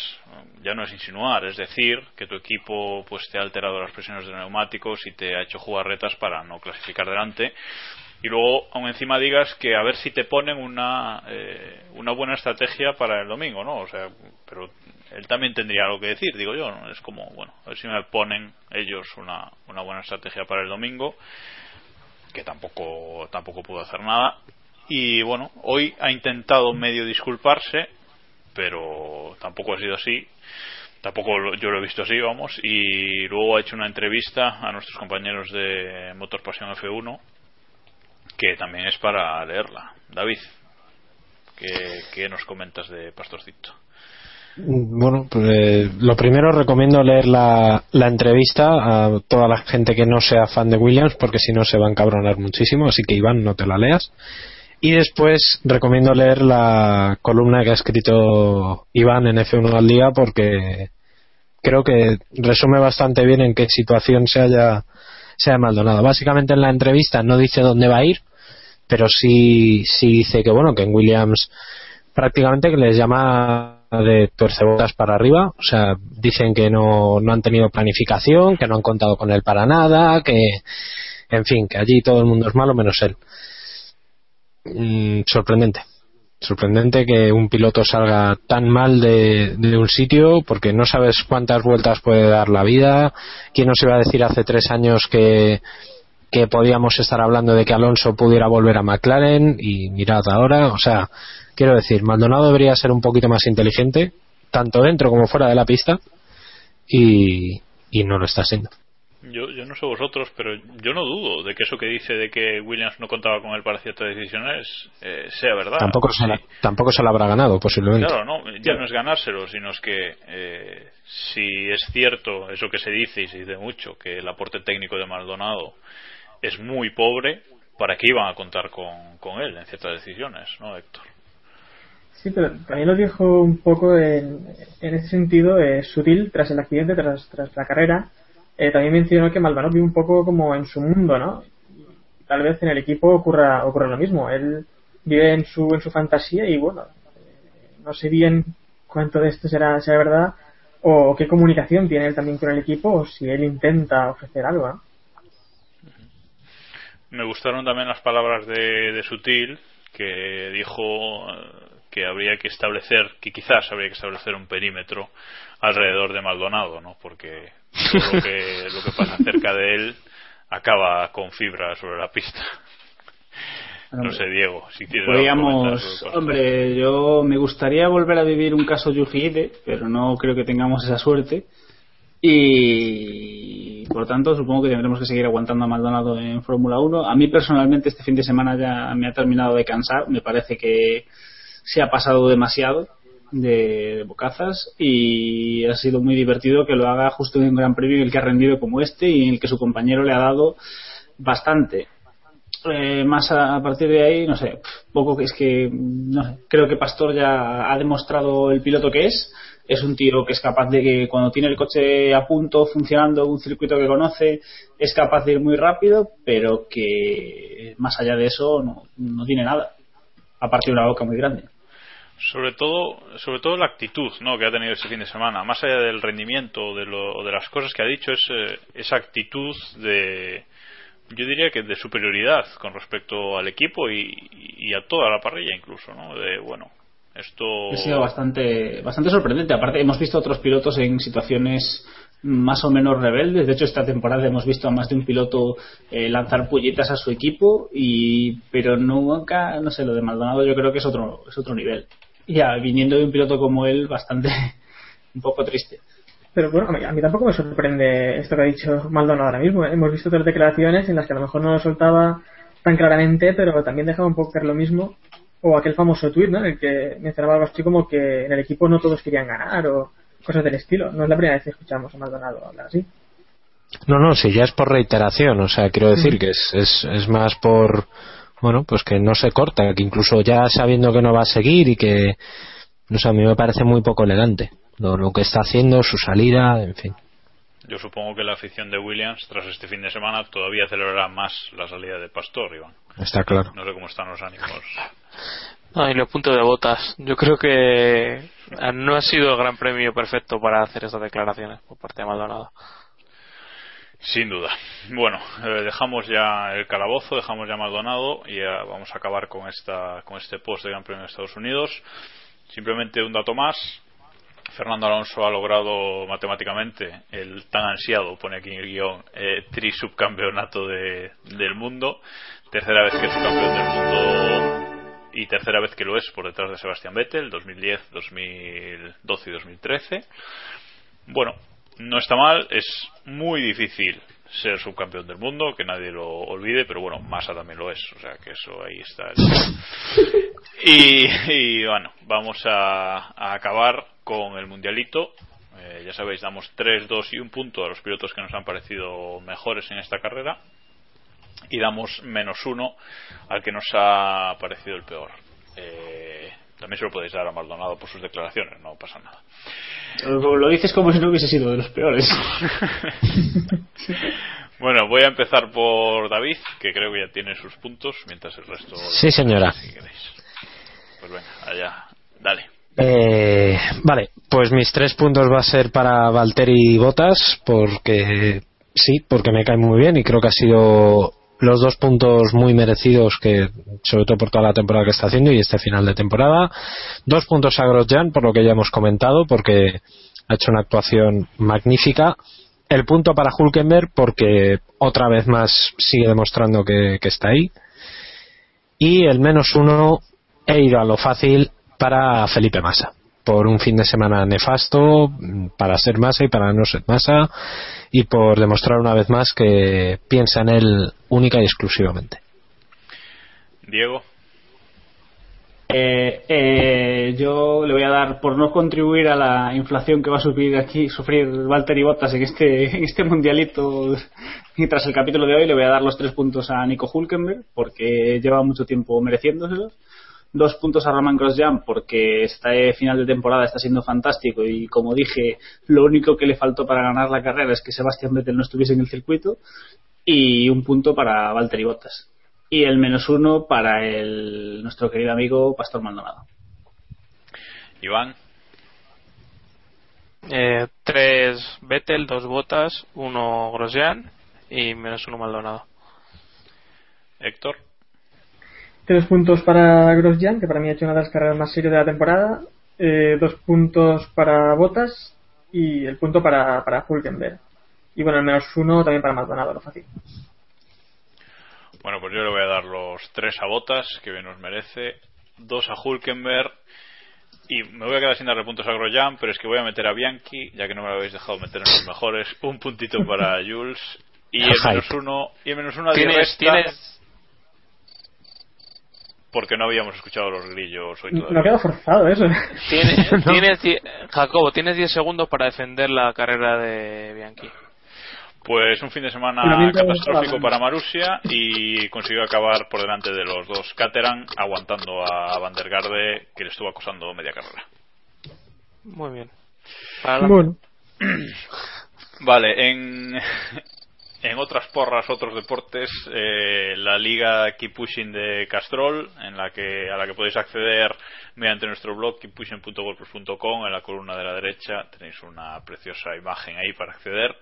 ya no es insinuar es decir que tu equipo pues te ha alterado las presiones de neumáticos y te ha hecho jugar retas para no clasificar delante. Y luego aún encima digas que a ver si te ponen una eh, una buena estrategia para el domingo no o sea pero él también tendría algo que decir digo yo ¿no? es como bueno a ver si me ponen ellos una una buena estrategia para el domingo que tampoco tampoco pudo hacer nada y bueno, hoy ha intentado medio disculparse, pero tampoco ha sido así. Tampoco yo lo he visto así, vamos. Y luego ha hecho una entrevista a nuestros compañeros de Motor Pasión F1, que también es para leerla. David, ¿qué, qué nos comentas de Pastorcito? Bueno, pues eh, lo primero recomiendo leer la, la, entrevista a toda la gente que no sea fan de Williams, porque si no se va a encabronar muchísimo, así que Iván, no te la leas. Y después recomiendo leer la columna que ha escrito Iván en F1 al día porque creo que resume bastante bien en qué situación se haya, se haya Maldonado. Básicamente en la entrevista no dice dónde va a ir, pero sí, sí dice que bueno, que en Williams prácticamente que les llama de tuercebotas para arriba, o sea, dicen que no, no han tenido planificación, que no han contado con él para nada, que, en fin, que allí todo el mundo es malo menos él mm, sorprendente. Sorprendente que un piloto salga tan mal de, de, un sitio porque no sabes cuántas vueltas puede dar la vida. ¿Quién nos iba a decir hace tres años que, que podíamos estar hablando de que Alonso pudiera volver a McLaren? Y mirad ahora, o sea, quiero decir, Maldonado debería ser un poquito más inteligente, tanto dentro como fuera de la pista, y, y no lo está siendo. Yo, yo no sé vosotros, pero yo no dudo de que eso que dice de que Williams no contaba con él para ciertas decisiones eh, sea verdad. Tampoco se, la, tampoco se lo habrá ganado, posiblemente. Claro, no, ya no es ganárselo, sino es que eh, si es cierto eso que se dice y se dice mucho, que el aporte técnico de Maldonado es muy pobre, ¿para qué iban a contar con, con él en ciertas decisiones, no, Héctor? Sí, pero también lo dijo un poco en, en ese sentido eh, sutil tras el accidente, tras, tras la carrera eh, también mencionó que Maldonado vive un poco como en su mundo, ¿no? Tal vez en el equipo ocurra, ocurra lo mismo. Él vive en su, en su fantasía y bueno, eh, no sé bien cuánto de esto será, será verdad o qué comunicación tiene él también con el equipo o si él intenta ofrecer algo. Me gustaron también las palabras de, de Sutil, que dijo que habría que establecer, que quizás habría que establecer un perímetro alrededor de Maldonado, ¿no? Porque todo lo que, lo que pasa cerca de él acaba con fibra sobre la pista. No sé, Diego, si tienes Podríamos, hombre, yo me gustaría volver a vivir un caso Yuji pero no creo que tengamos esa suerte. Y por tanto, supongo que tendremos que seguir aguantando a Maldonado en Fórmula 1. A mí personalmente este fin de semana ya me ha terminado de cansar. Me parece que se ha pasado demasiado de, Bocazas y ha sido muy divertido que lo haga justo en un gran premio en el que ha rendido como este y en el que su compañero le ha dado bastante. Eh, más a, partir de ahí, no sé, poco es que, no sé, creo que Pastor ya ha demostrado el piloto que es. Es un tío que es capaz de que cuando tiene el coche a punto, funcionando, un circuito que conoce, es capaz de ir muy rápido, pero que más allá de eso no, no tiene nada. Aparte de una boca muy grande. Sobre todo, sobre todo la actitud ¿no? que ha tenido este fin de semana. Más allá del rendimiento de, lo, de las cosas que ha dicho, es eh, esa actitud de, yo diría que de superioridad con respecto al equipo y, a toda la parrilla incluso, ¿no? De, bueno, esto... Ha sido bastante, bastante sorprendente. Aparte, hemos visto otros pilotos en situaciones más o menos rebeldes. De hecho, esta temporada hemos visto a más de un piloto eh, lanzar pullitas a su equipo, y pero nunca, no sé, lo de Maldonado yo creo que es otro, es otro nivel. Ya, viniendo de un piloto como él, bastante, un poco triste. Pero bueno, a mí, a mí tampoco me sorprende esto que ha dicho Maldonado ahora mismo. Hemos visto otras declaraciones en las que a lo mejor no lo soltaba tan claramente, pero también dejaba un poco caer lo mismo. O aquel famoso tuit, ¿no? En el que mencionaba algo así como que en el equipo no todos querían ganar o cosas del estilo. No es la primera vez que escuchamos a Maldonado hablar así. No, no, si ya es por reiteración, o sea, quiero decir que es, es, es más por, bueno, pues que no se corta, que incluso ya sabiendo que no va a seguir y que, no sé, a mí me parece muy poco elegante lo, lo que está haciendo, su salida, en fin. Yo supongo que la afición de Williams, tras este fin de semana, todavía celebrará más la salida de Pastor, Iván. Está claro. No sé cómo están los ánimos. No, y los puntos de botas. Yo creo que no ha sido el gran premio perfecto para hacer estas declaraciones por parte de Maldonado. Sin duda. Bueno, eh, dejamos ya el calabozo, dejamos ya Maldonado y vamos a acabar con esta con este post de Gran Premio de Estados Unidos. Simplemente un dato más. Fernando Alonso ha logrado matemáticamente el tan ansiado, pone aquí en el guion, eh, trisubcampeonato de, del mundo. Tercera vez que es campeón del mundo y tercera vez que lo es por detrás de Sebastián Vettel, 2010, 2012 y 2013. Bueno, no está mal, es muy difícil ser subcampeón del mundo, que nadie lo olvide, pero bueno, Massa también lo es, o sea que eso ahí está. Y, y bueno, vamos a, a, acabar con el mundialito. Eh, ya sabéis, damos 3, 2 y un punto a los pilotos que nos han parecido mejores en esta carrera y damos menos uno al que nos ha parecido el peor. Eh, también se lo podéis dar a Maldonado por sus declaraciones, no pasa nada. Lo dices como si no hubiese sido de los peores. bueno, voy a empezar por David, que creo que ya tiene sus puntos, mientras el resto. Sí, señora. Si queréis. Pues venga, allá, dale. Eh, vale, pues mis tres puntos va a ser para Valtteri Botas, porque sí, porque me cae muy bien y creo que ha sido los dos puntos muy merecidos que sobre todo por toda la temporada que está haciendo y este final de temporada. Dos puntos a Grosjean por lo que ya hemos comentado porque ha hecho una actuación magnífica. El punto para Hulkenberg porque otra vez más sigue demostrando que, que está ahí. Y el menos uno he ido a lo fácil para Felipe Massa por un fin de semana nefasto para ser Massa y para no ser Massa y por demostrar una vez más que piensa en él única y exclusivamente. Diego. Eh, eh, yo le voy a dar por no contribuir a la inflación que va a sufrir aquí sufrir Walter y Bottas en este en este mundialito y tras el capítulo de hoy le voy a dar los tres puntos a Nico Hulkenberg porque lleva mucho tiempo mereciéndoselos dos puntos a Roman Grosjean porque este final de temporada está siendo fantástico y como dije lo único que le faltó para ganar la carrera es que Sebastián Vettel no estuviese en el circuito y un punto para Valtteri Bottas. Y el menos uno para el nuestro querido amigo Pastor Maldonado. Iván. Eh, tres Vettel, dos Botas, uno Grosjean y menos uno Maldonado. Héctor Tres puntos para Grosjean, que para mí ha hecho una de las carreras más serias de la temporada. Eh, dos puntos para Botas y el punto para, para Hulkenberg. Y bueno, al menos uno también para Maldonado, lo fácil. Bueno, pues yo le voy a dar los tres a Botas, que bien nos merece. Dos a Hulkenberg. Y me voy a quedar sin darle puntos a Grosjean, pero es que voy a meter a Bianchi, ya que no me lo habéis dejado meter en los mejores. Un puntito para Jules. Y el menos uno, y el menos uno a ¿Tienes, ¿tienes, porque no habíamos escuchado los grillos hoy No queda forzado eso. Tiene- tienes die- Jacobo, tienes 10 segundos para defender la carrera de Bianchi. Pues un fin de semana catastrófico para Marusia y consiguió acabar por delante de los dos Caterham, aguantando a Van der Garde, que le estuvo acosando media carrera. Muy bien. Para la- Bueno. Vale, en, en otras porras, otros deportes, eh, la liga Keep de Castrol, en la que, a la que podéis acceder mediante nuestro blog keeppushing.wordpress.com, en la columna de la derecha tenéis una preciosa imagen ahí para acceder.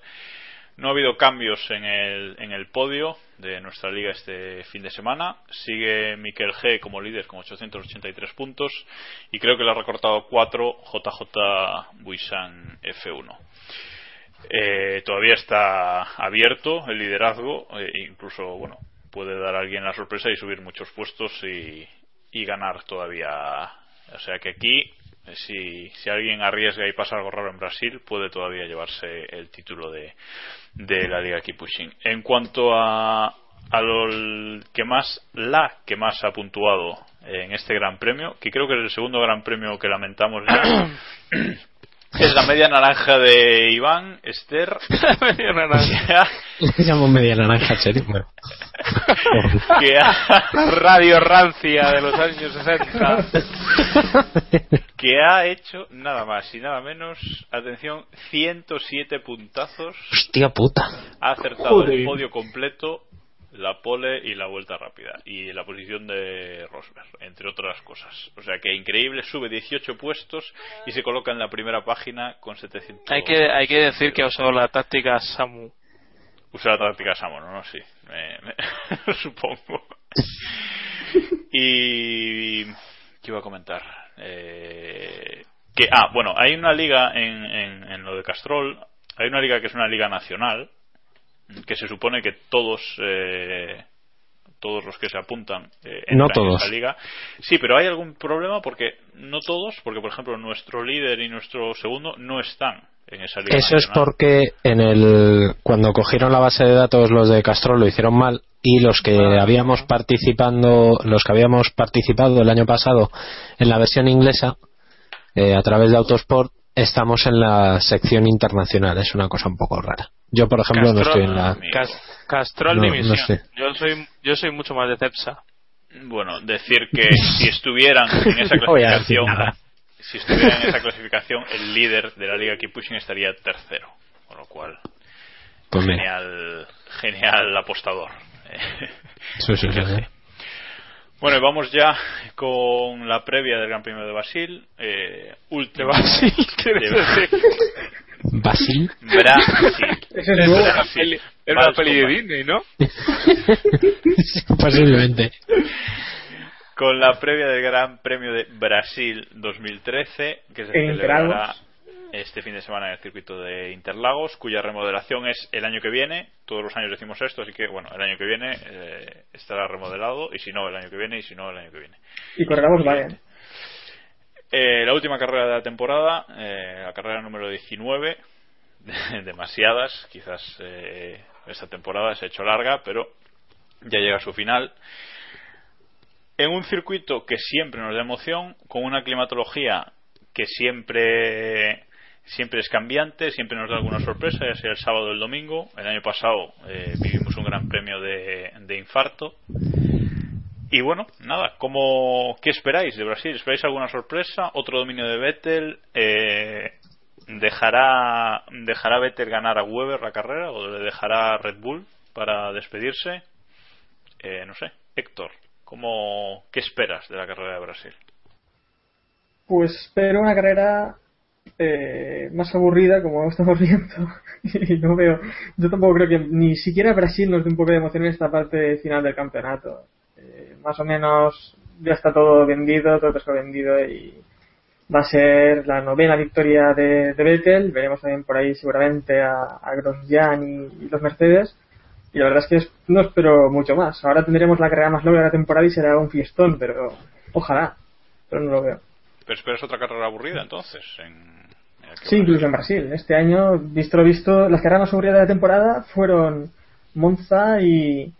No ha habido cambios en el, en el podio de nuestra liga este fin de semana. Sigue Miquel G como líder con 883 puntos y creo que le ha recortado 4 JJ Buisan F1. Eh, todavía está abierto el liderazgo, eh, incluso bueno puede dar a alguien la sorpresa y subir muchos puestos y, y ganar todavía. O sea que aquí, eh, si, si alguien arriesga y pasa algo raro en Brasil, puede todavía llevarse el título de, de la Liga Keep Pushing. En cuanto a, a lo que más, la que más ha puntuado en este Gran Premio, que creo que es el segundo Gran Premio que lamentamos ya. Es la media naranja de Iván, Esther. media naranja. Le llamo media naranja, serio. Que ha, Radio rancia de los años 60. que ha hecho nada más y nada menos, atención, 107 puntazos. Hostia puta. Ha acertado Joder. el podio completo, la pole y la vuelta rápida. Y la posición de Rosberg, entre otras cosas. O sea que increíble, sube 18 puestos y se coloca en la primera página con 700. Hay que, hay que decir que ha usado la táctica Samu. Usa la táctica Samono, ¿no? Sí, me, me- supongo. y. ¿Qué iba a comentar? Eh, que, ah, bueno, hay una liga en, en, en lo de Castrol, hay una liga que es una liga nacional, que se supone que todos. Eh, todos los que se apuntan eh, entran No en todos. esa liga. Sí, pero hay algún problema porque no todos, porque por ejemplo nuestro líder y nuestro segundo no están en esa liga. Eso es porque en el cuando cogieron la base de datos los de Castrol lo hicieron mal y los que habíamos participando los que habíamos participado el año pasado en la versión inglesa eh, a través de Autosport estamos en la sección internacional es una cosa un poco rara yo por ejemplo no estoy en la Cas- Castrol No, no Dimisión. sé. Yo soy yo soy mucho más de Cepsa. Bueno, decir que si estuvieran en esa clasificación, si estuvieran en esa clasificación, el líder de la liga Keep Pushing estaría tercero, con lo cual Pues genial, genial apostador. Sí, sí, sí. Bueno, vamos ya con la previa del Gran Premio de Brasil. Eh, último. Brasil, ¿quieres De- decir? Basil Brasil. Es nuevo. Brasil. Era una peli de. Disney, ¿no? posiblemente con la previa del Gran Premio de Brasil 2013, que se En celebrará. Este fin de semana en el circuito de Interlagos, cuya remodelación es el año que viene. Todos los años decimos esto, así que bueno, el año que viene eh, estará remodelado, y si no, el año que viene, y si no, el año que viene. Y corramos Bayern. Eh, la última carrera de la temporada, eh, la carrera número 19, demasiadas, quizás eh, esta temporada se ha hecho larga, pero ya llega a su final. En un circuito que siempre nos da emoción, con una climatología que siempre siempre es cambiante, siempre nos da alguna sorpresa, ya sea el sábado o el domingo. El año pasado eh, vivimos un gran premio de, infarto. Y bueno, nada, ¿cómo, ¿qué esperáis de Brasil? ¿Esperáis alguna sorpresa? ¿Otro dominio de Vettel? Eh, ¿Dejará, ¿Dejará Vettel ganar a Weber la carrera o le dejará Red Bull para despedirse? Eh, no sé, Héctor, ¿cómo, ¿qué esperas de la carrera de Brasil? Pues espero una carrera eh, más aburrida, como estamos viendo. y no veo. Yo tampoco creo que ni siquiera Brasil nos dé un poco de emoción en esta parte final del campeonato. Eh, más o menos ya está todo vendido, todo está vendido y va a ser la novena victoria de, de Vettel. Veremos también por ahí seguramente a, a Grosjean y, los Mercedes. Y la verdad es que es- no espero mucho más. Ahora tendremos la carrera más larga de la temporada y será un fiestón, pero ojalá. Pero no lo veo. ¿Pero esperas otra carrera aburrida entonces? En, Sí, incluso en Brasil. Este año, visto lo visto, las carreras más aburridas de la temporada fueron Monza y,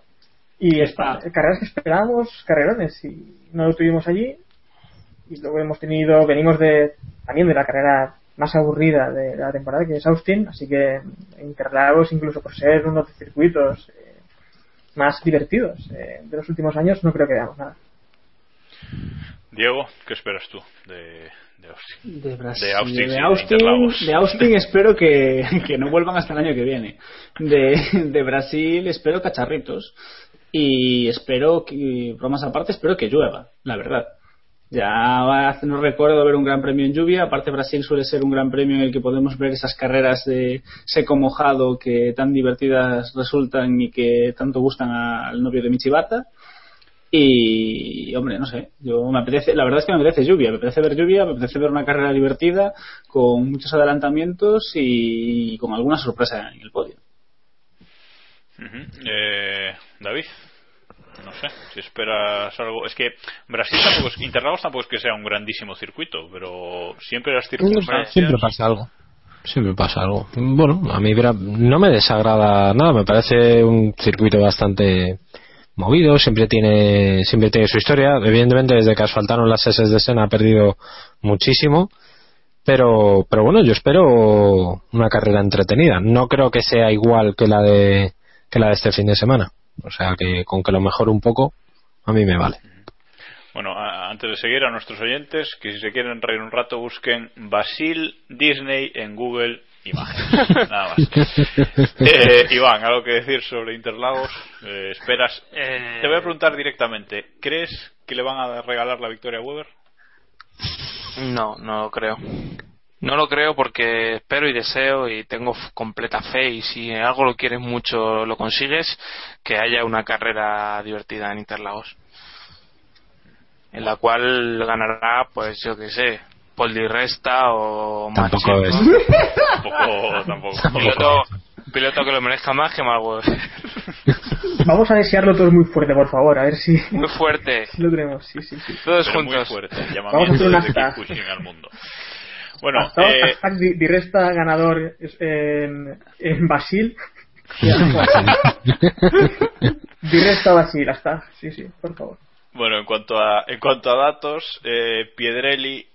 Y está, carreras que esperábamos, carrerones, y no lo tuvimos allí. Y luego hemos tenido, venimos de también de la carrera más aburrida de la temporada, que es Austin, así que Interlagos, incluso por ser uno de los circuitos eh, más divertidos eh, de los últimos años, no creo que veamos nada. Diego, ¿qué esperas tú de, de Austin? De, Brasil, de Austin, de Austin, Interlagos. de Austin espero que, que no vuelvan hasta el año que viene. De, de Brasil espero cacharritos. Y espero que, bromas aparte, espero que llueva, la verdad. Ya hace no recuerdo ver un gran premio en lluvia. Aparte, Brasil suele ser un gran premio en el que podemos ver esas carreras de seco mojado que tan divertidas resultan y que tanto gustan al novio de Michibata. Y, hombre, no sé, yo me apetece, la verdad es que me apetece lluvia, me apetece ver lluvia, me apetece ver una carrera divertida con muchos adelantamientos y con alguna sorpresa en el podio. Eh, David, no sé, si esperas algo. Es que Brasil tampoco es, Interlagos tampoco es que sea un grandísimo circuito, pero siempre las circunstancias. Siempre pasa algo. Siempre pasa algo. Bueno, a mí no me desagrada nada, me parece un circuito bastante movido, siempre tiene siempre tiene su historia. Evidentemente, desde que asfaltaron las S de Sena ha perdido muchísimo. Pero, pero bueno, yo espero una carrera entretenida. No creo que sea igual que la de que la de este fin de semana. O sea que con que lo mejore un poco, a mí me vale. Bueno, antes de seguir a nuestros oyentes, que si se quieren reír un rato, busquen Basil Disney en Google Imágenes. Nada más. Eh, Iván, ¿algo que decir sobre Interlagos? Eh, ¿Esperas? Eh, Te voy a preguntar directamente. ¿Crees que le van a regalar la victoria a Weber? No, no lo creo. No lo creo porque espero y deseo y tengo completa fe y si algo lo quieres mucho lo consigues, que haya una carrera divertida en Interlagos. En la cual ganará, pues yo que sé, Paul Di Resta o Tampoco es. Tampoco, tampoco. Un piloto, piloto que lo merezca más que más Vamos a desearlo todo muy fuerte, por favor, a ver si, Muy fuerte. si lo tenemos. Sí, sí, sí. Todos Pero muy juntos. fuerte. Vamos a hacer un desde acta. Keep Pushing al mundo. Bueno, Hasta eh, hashtag Di- Di Resta ganador en, en Basil. Di Resta Basil, hasta. Sí, sí, por favor. Bueno, en cuanto a, en cuanto a datos, eh, Piedrelli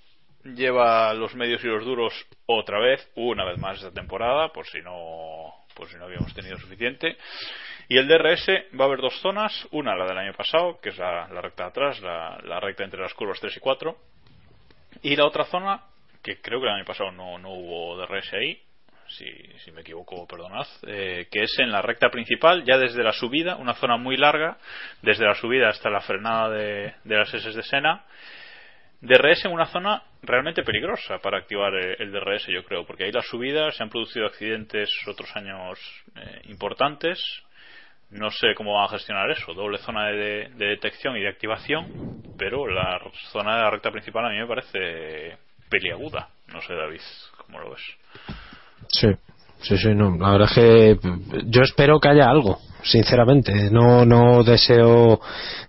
lleva los medios y los duros otra vez, una vez más esta temporada, por si no, por si no habíamos tenido suficiente. Y el DRS va a haber dos zonas, una la del año pasado, que es la, recta de atrás, la, la recta entre las curvas 3 y 4, y la otra zona, que creo que el año pasado no, no hubo DRS ahí, si, si me equivoco, perdonad, eh, que es en la recta principal, ya desde la subida, una zona muy larga, desde la subida hasta la frenada de, de las S de Sena. DRS en una zona realmente peligrosa para activar eh, el DRS, yo creo, porque ahí la subida se han producido accidentes otros años eh, importantes. No sé cómo van a gestionar eso, doble zona de, de detección y de activación, pero la zona de la recta principal a mí me parece peliaguda. No sé, David, ¿cómo lo ves? Sí, sí, sí, no. La verdad es que yo espero que haya algo, sinceramente. No, no deseo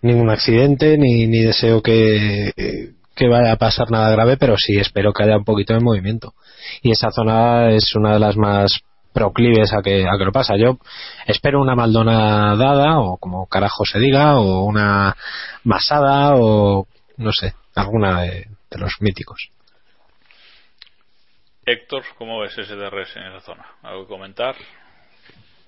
ningún accidente ni, ni deseo que, que vaya a pasar nada grave, pero sí espero que haya un poquito de movimiento. Y esa zona es una de las más proclives a que, a que lo pasa. Yo espero una Maldona dada, o como carajo se diga, o una masada, o no sé, alguna de, de los míticos. Héctor, ¿cómo ves ese DRS en esa zona? ¿Algo que comentar?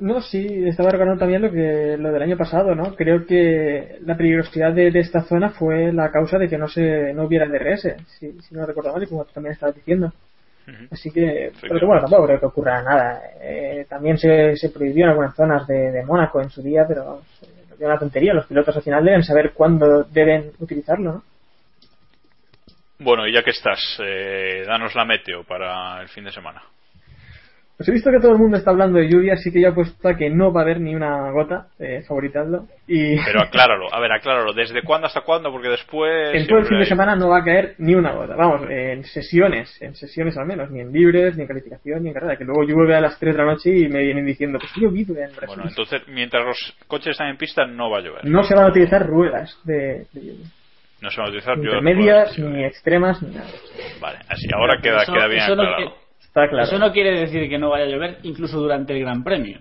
No, sí, estaba recordando también lo que lo del año pasado, ¿no? Creo que la peligrosidad de, de esta zona fue la causa de que no se no hubiera DRS, si, si no recuerdo mal, y como tú también estabas diciendo. Así que, pero que bueno, tampoco creo que ocurra nada. Eh, también se, se prohibió en algunas zonas de, de Mónaco en su día, pero es una tontería. Los pilotos al final deben saber cuándo deben utilizarlo, ¿no? Bueno, y ya que estás, eh, danos la meteo para el fin de semana. Pues he visto que todo el mundo está hablando de lluvia, así que ya he puesto a que no va a haber ni una gota, eh, favoritadlo. Y Pero acláralo, a ver, acláralo. ¿Desde cuándo hasta cuándo? Porque después. en todo el fin de semana no va a caer ni una gota. Vamos, en sesiones, en sesiones al menos, ni en libres, ni en calificación, ni en carrera. Que luego llueve a las 3 de la noche y me vienen diciendo, pues ha llovido en Brasil. Bueno, entonces, mientras los coches están en pista, no va a llover. No se van a utilizar ruedas de, de lluvia. No se va a utilizar Ni yo- intermedias, ni extremas, ni nada. Vale, así ahora queda, Eso- queda bien eso aclarado. Está claro. Eso no quiere decir que no vaya a llover incluso durante el Gran Premio.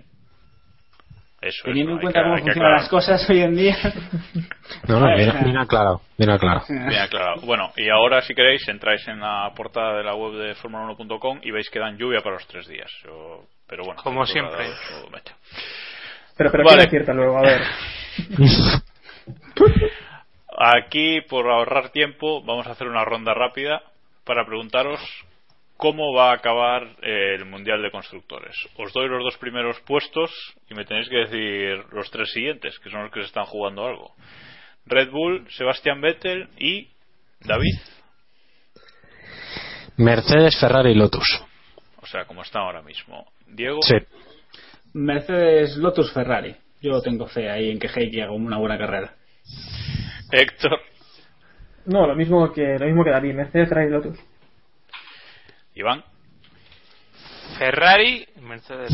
Eso Teniendo es, en cuenta que- cómo funcionan las cosas hoy en día. No, no, bien, bien aclarado, bien aclarado. Bien aclarado. Bueno, y ahora si queréis entráis en la portada de la web de Formula1.com y veis que dan lluvia para los tres días. Pero bueno, Como siempre. meto. Pero, pero Vale. ¿quién acierta luego? A ver. Aquí, por ahorrar tiempo, vamos a hacer una ronda rápida para preguntaros cómo va a acabar eh, el Mundial de Constructores. Os doy los dos primeros puestos y me tenéis que decir los tres siguientes, que son los que se están jugando algo. Red Bull, Sebastián Vettel y David. Mercedes, Ferrari, Lotus. O sea, como está ahora mismo. Diego. Sí. Mercedes, Lotus, Ferrari. Yo tengo fe ahí en que Heikki haga una buena carrera. Héctor. No, lo mismo que lo mismo que David. Mercedes, Ferrari, Lotus. Iván. Ferrari, Mercedes.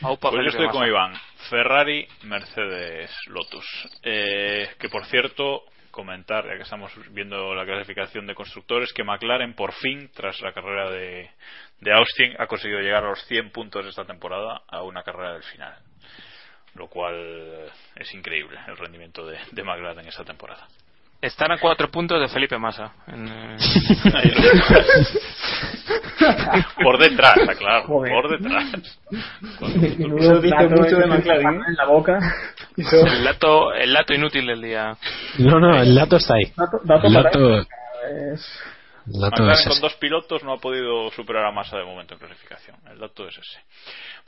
Aupa, Pues yo estoy con Iván. Ferrari, Mercedes, Lotus. Eh, que por cierto, comentar, ya que estamos viendo la clasificación de constructores, que McLaren por fin, tras la carrera de, de Austin, ha conseguido llegar a los 100 puntos esta temporada a una carrera del final. Lo cual es increíble el rendimiento de, de McLaren esta temporada. Están a cuatro puntos de Felipe Massa. En, eh, por detrás, claro, Joder. por detrás. Menudo Eso dice mucho de McLaren. En la boca. el, dato, el dato inútil del día. No, no, el dato está ahí. Dato, dato El para dato, es- el dato McLaren es con dos pilotos no ha podido superar a Massa de momento en clasificación. El dato es ese.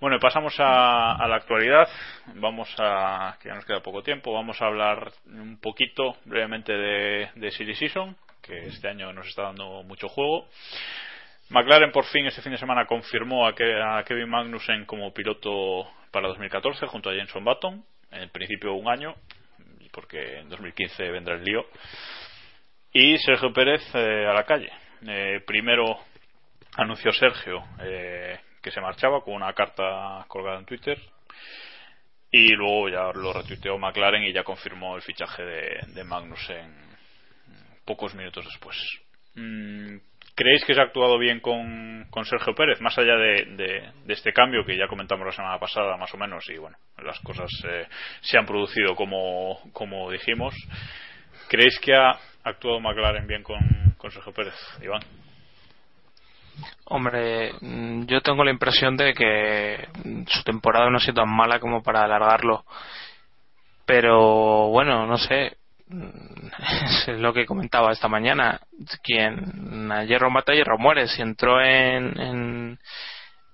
Bueno, pasamos a, a la actualidad. Vamos a, que ya nos queda poco tiempo, vamos a hablar un poquito brevemente de, de Silly Season, que este año nos está dando mucho juego. McLaren por fin este fin de semana confirmó a Kevin Magnussen como piloto para 2014 junto a Jenson Button. En principio un año, porque en 2015 vendrá el lío. Y Sergio Pérez eh, a la calle. Eh, primero anunció Sergio eh, que se marchaba con una carta colgada en Twitter. Y luego ya lo retuiteó McLaren y ya confirmó el fichaje de, de Magnussen pocos minutos después. Mm, ¿Creéis que se ha actuado bien con, Sergio Pérez? Más allá de este cambio que ya comentamos la semana pasada, más o menos, y bueno, las cosas eh, se han producido como, como dijimos. ¿Creéis que ha actuado McLaren bien con, con Sergio Pérez, Iván? Hombre, mm, yo tengo la impresión de que mm, su temporada no ha sido tan mala como para alargarlo. Pero bueno, no sé. mm, Es lo que comentaba esta mañana. Quien a hierro mata, hierro muere. Si entró en, en,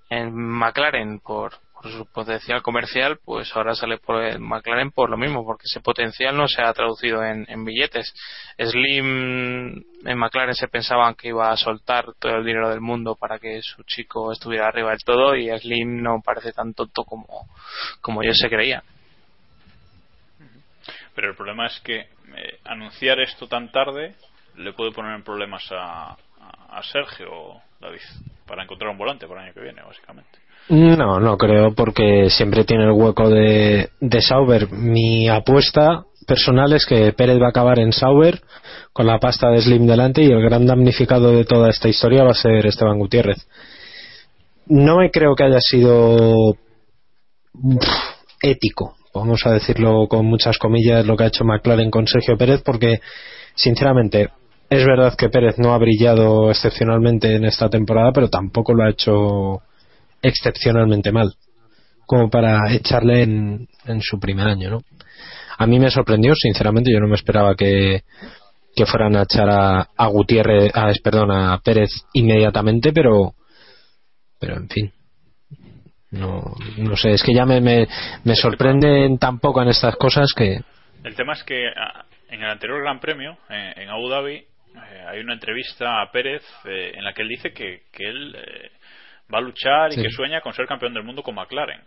en McLaren por, por su potencial comercial, pues ahora sale por McLaren por lo mismo, porque ese potencial no se ha traducido en, billetes. Slim en McLaren se pensaban que iba a soltar todo el dinero del mundo para que su chico estuviera arriba del todo y Slim no parece tan tonto como, como yo se creía. Pero el problema es que eh, anunciar esto tan tarde le puede poner en problemas a, a, a Sergio, David, para encontrar un volante para el año que viene, básicamente. No, no creo, porque siempre tiene el hueco de, de Sauber. Mi apuesta personal es que Pérez va a acabar en Sauber con la pasta de Slim delante y el gran damnificado de toda esta historia va a ser Esteban Gutiérrez. No me creo que haya sido ético, vamos a decirlo con muchas comillas, lo que ha hecho McLaren con Sergio Pérez, porque sinceramente es verdad que Pérez no ha brillado excepcionalmente en esta temporada, pero tampoco lo ha hecho excepcionalmente mal como para echarle en, en su primer año, ¿no? A mí me sorprendió, sinceramente, yo no me esperaba que, que fueran a echar a, Gutiérrez, a, perdón, a Pérez inmediatamente, pero, pero en fin, no, no sé, es que ya me, me, me sorprenden tan poco en estas cosas que, El tema es que ah, en el anterior Gran Premio, en, en Abu Dhabi, eh, hay una entrevista a Pérez eh, en la que él dice que, que él eh, va a luchar y que sueña con ser campeón del mundo con McLaren.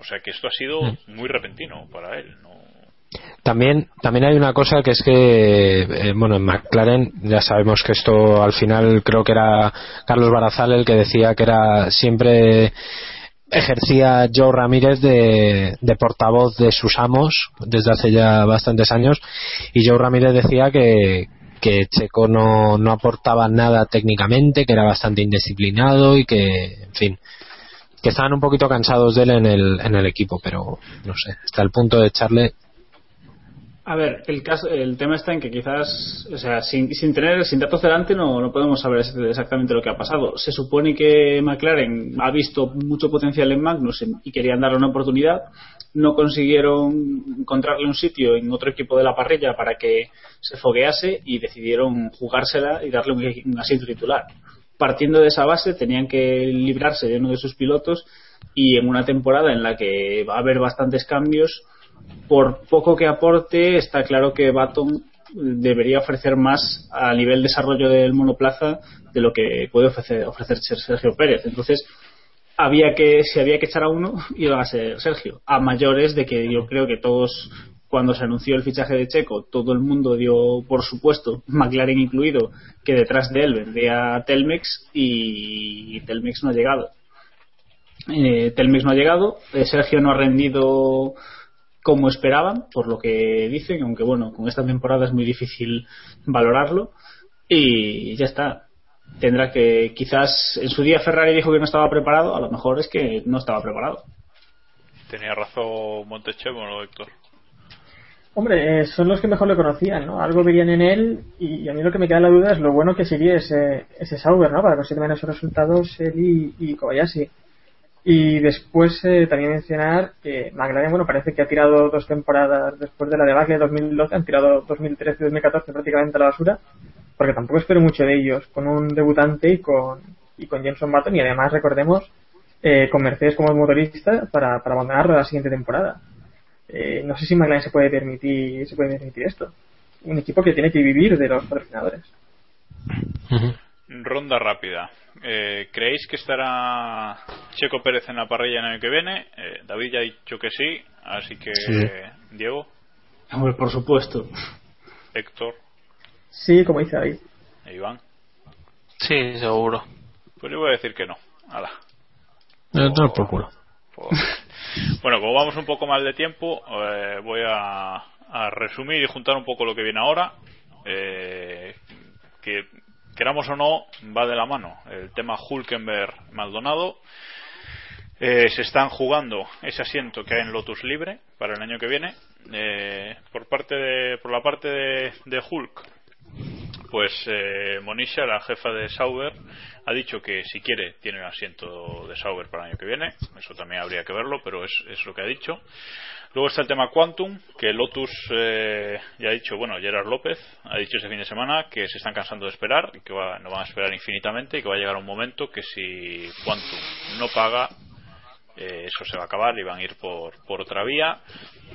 O sea que esto ha sido Mm. muy repentino para él. ¿no? También, también hay una cosa que es que, eh, bueno, en McLaren ya sabemos que esto al final creo que era Carlos Barazal el que decía que era siempre ejercía Joe Ramírez de, de portavoz de sus amos desde hace ya bastantes años y Joe Ramírez decía que, que Checo no, no aportaba nada técnicamente, que era bastante indisciplinado y que, en fin, que estaban un poquito cansados de él en el, en el equipo, pero no sé, hasta el punto de echarle a ver, el caso, el tema está en que quizás, o sea, sin, sin tener, sin datos delante no, no podemos saber exactamente lo que ha pasado. Se supone que McLaren ha visto mucho potencial en Magnussen y querían darle una oportunidad. No consiguieron encontrarle un sitio en otro equipo de la parrilla para que se foguease y decidieron jugársela y darle un, un asiento titular. Partiendo de esa base, tenían que librarse de uno de sus pilotos y en una temporada en la que va a haber bastantes cambios, por poco que aporte, está claro que Baton debería ofrecer más a nivel desarrollo del monoplaza de lo que puede ofrecer, ofrecer Sergio Pérez. Entonces, había que, si había que echar a uno, iba a ser Sergio. A mayores de que yo creo que todos, cuando se anunció el fichaje de Checo, todo el mundo dio por supuesto, McLaren incluido, que detrás de él vendría Telmex y Telmex no ha llegado. Eh, Telmex no ha llegado, eh, Sergio no ha rendido como esperaban, por lo que dicen, aunque bueno, con esta temporada es muy difícil valorarlo. Y ya está. Tendrá que, quizás en su día Ferrari dijo que no estaba preparado, a lo mejor es que no estaba preparado. Tenía razón Montechemo, ¿no, Héctor? Hombre, eh, son los que mejor le conocían, ¿no? Algo verían en él y a mí lo que me queda en la duda es lo bueno que sería ese, ese Sauber, ¿no? Para conseguir menos resultados él y, y Kobayashi. Y después eh, también mencionar que McLaren, bueno, parece que ha tirado dos temporadas después de la debacle de 2012, han tirado 2013 y 2014 prácticamente a la basura, porque tampoco espero mucho de ellos, con un debutante y con, y con Jenson Button, y además recordemos, eh, con Mercedes como motorista para, para abandonarlo la siguiente temporada. Eh, no sé si McLaren se puede permitir, se puede permitir esto. Un equipo que tiene que vivir de los patrocinadores. Ronda rápida. Eh, ¿Creéis que estará Checo Pérez en la parrilla el año que viene? Eh, David ya ha dicho que sí, así que Diego. Hombre, por supuesto. Héctor. Sí, como dice David. ¿E Iván. Sí, seguro. Pues yo voy a decir que no. Ala. No, no por culo. Bueno, como vamos un poco mal de tiempo, eh, voy a, a, resumir y juntar un poco lo que viene ahora. Eh, que queramos o no, va de la mano. El tema Hulkenberg-Maldonado. Eh, se están jugando ese asiento que hay en Lotus libre para el año que viene. Eh, por parte de, por la parte de, Hulk, pues eh, Monisha, la jefa de Sauber, ha dicho que si quiere tiene un asiento de Sauber para el año que viene. Eso también habría que verlo, pero es lo que ha dicho. Luego está el tema Quantum, que Lotus eh, ya ha dicho, bueno, Gerard López ha dicho ese fin de semana que se están cansando de esperar y que va, no van a esperar infinitamente y que va a llegar un momento que si Quantum no paga, eh, eso se va a acabar y van a ir por, por otra vía.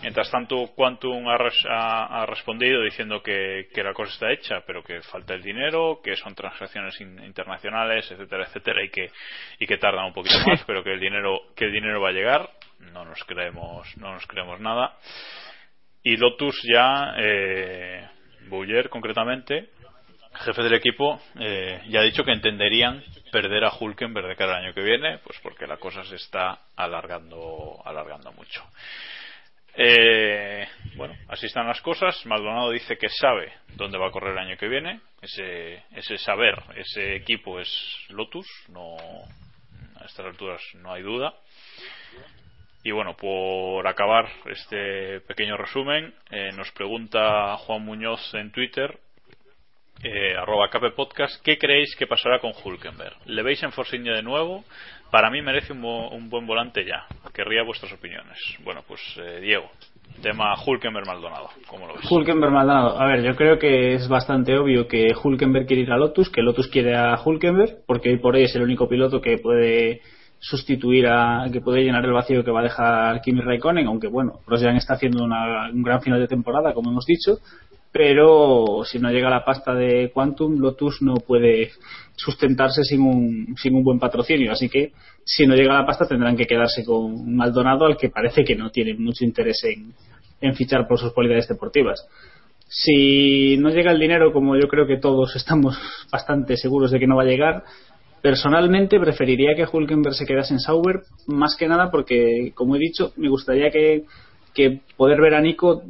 Mientras tanto, Quantum ha, res, ha, ha respondido diciendo que, que, la cosa está hecha, pero que falta el dinero, que son transacciones in, internacionales, etcétera, etcétera, y que, y que tardan un poquito más, pero que el dinero, que el dinero va a llegar no nos creemos no nos creemos nada. Y Lotus ya eh, Bouyer concretamente jefe del equipo eh, ya ha dicho que entenderían perder a Hulkenberg de cara al año que viene pues porque la cosa se está alargando alargando mucho. Eh, bueno así están las cosas. Maldonado dice que sabe dónde va a correr el año que viene. Ese ese saber ese equipo es Lotus no a estas alturas no hay duda y bueno, por acabar este pequeño resumen, eh, nos pregunta Juan Muñoz en Twitter, eh, arroba Podcast, ¿qué creéis que pasará con Hulkenberg? ¿Le veis en Force India de nuevo? Para mí merece un, un buen volante ya. Querría vuestras opiniones. Bueno, pues eh, Diego, tema Hulkenberg Maldonado, ¿cómo lo ves? Hulkenberg Maldonado. A ver, yo creo que es bastante obvio que Hulkenberg quiere ir a Lotus, que Lotus quiere a Hulkenberg, porque hoy por hoy es el único piloto que puede sustituir a que puede llenar el vacío que va a dejar Kimi Raikkonen aunque bueno Grosjean está haciendo una, un gran final de temporada como hemos dicho pero si no llega la pasta de Quantum Lotus no puede sustentarse sin un, sin un buen patrocinio. Así que si no llega la pasta tendrán que quedarse con Maldonado al que parece que no tiene mucho interés en, en fichar por sus cualidades deportivas. Si no llega el dinero como yo creo que todos estamos bastante seguros de que no va a llegar Personalmente preferiría que Hulkenberg se quedase en Sauber, más que nada porque, como he dicho, me gustaría que, poder ver a Nico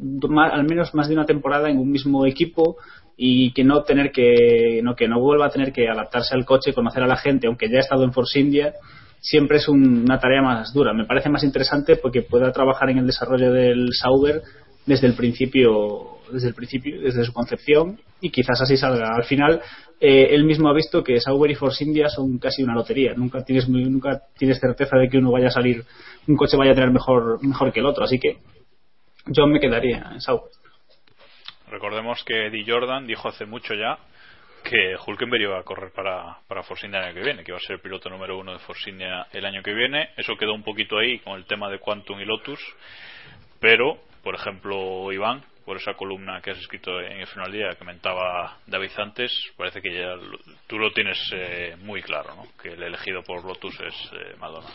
al menos más de una temporada en un mismo equipo y que no tener que no que no vuelva a tener que adaptarse al coche, conocer a la gente, aunque ya ha estado en Force India siempre es una tarea más dura. Me parece más interesante porque pueda trabajar en el desarrollo del Sauber desde el principio, desde el principio, desde su concepción y quizás así salga. Al final, eh, él mismo ha visto que Sauber y Force India son casi una lotería. Nunca tienes nunca tienes certeza de que uno vaya a salir, un coche vaya a tener mejor mejor que el otro. Así que yo me quedaría en Sauber. Recordemos que Eddie Jordan dijo hace mucho ya que Hulkenberg iba a correr para, para Force India el año que viene, que iba a ser el piloto número uno de Force India el año que viene. Eso quedó un poquito ahí con el tema de Quantum y Lotus, pero, por ejemplo, Iván, por esa columna que has escrito en el final día que comentaba David antes, parece que ya tú lo tienes eh, muy claro, ¿no? que el elegido por Lotus es eh, Maldonado.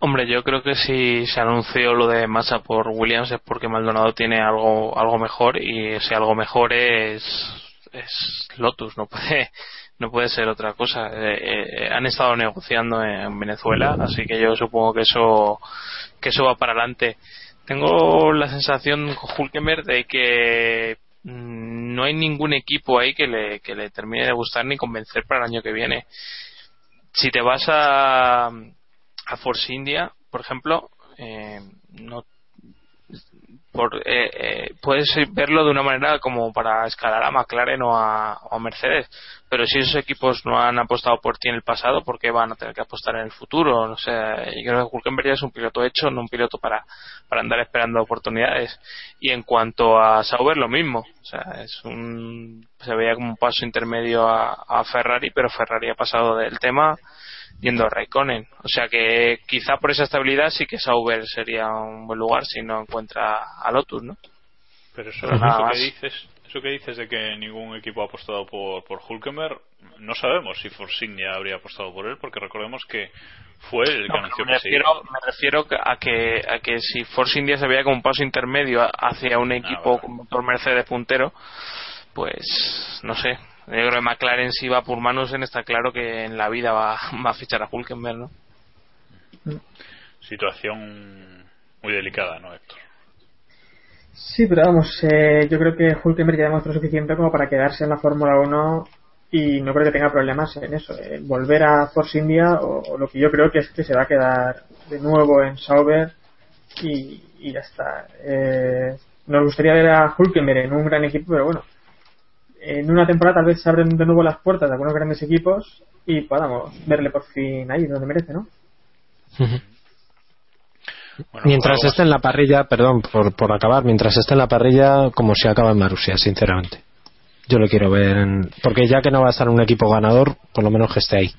Hombre, yo creo que si se anunció lo de Massa por Williams es porque Maldonado tiene algo algo mejor y ese algo mejor es es Lotus, no puede no puede ser otra cosa. Eh, eh, han estado negociando en Venezuela, así que yo supongo que eso que eso va para adelante. Tengo la sensación con Hulkenberg de que mm, no hay ningún equipo ahí que le, termine de gustar ni convencer para el año que viene. Si te vas a, a Force India, por ejemplo, eh, no por, eh, eh, puedes verlo de una manera como para escalar a McLaren o a, Mercedes pero si esos equipos no han apostado por ti en el pasado ¿por qué van a tener que apostar en el futuro? no sé, yo creo que Hulkenberg ya es un piloto hecho no un piloto para, para andar esperando oportunidades y en cuanto a Sauber lo mismo o sea, es un, se veía como un paso intermedio a, a Ferrari pero Ferrari ha pasado del tema yendo a Raikkonen. O sea que quizá por esa estabilidad sí que Sauber sería un buen lugar si no encuentra a Lotus, ¿no? Pero eso, eso que dices, eso que dices de que ningún equipo ha apostado por, por Hulkenberg, no sabemos si Force India habría apostado por él, porque recordemos que fue el que anunció me refiero, me refiero a que, a que si Force India se veía como un paso intermedio hacia un ah, equipo con motor Mercedes puntero, pues no sé, yo creo que McLaren si va por en está claro que en la vida va, va a fichar a Hulkenberg, ¿no? Situación muy delicada, ¿no, Héctor? Sí, pero vamos, eh, yo creo que Hulkenberg ya demostró suficiente como para quedarse en la Fórmula 1 y no creo que tenga problemas en eso, volver a Force India o, lo que yo creo que es que se va a quedar de nuevo en Sauber y, y ya está. Eh, nos gustaría ver a Hulkenberg en un gran equipo, pero bueno, en una temporada tal vez se abren de nuevo las puertas de algunos grandes equipos y podamos verle por fin ahí donde merece, ¿no? Mientras esté en la parrilla, perdón por, por acabar, mientras esté en la parrilla, como si acaba en Marusia, sinceramente. Yo lo quiero ver, en, porque ya que no va a estar un equipo ganador, por lo menos que esté ahí.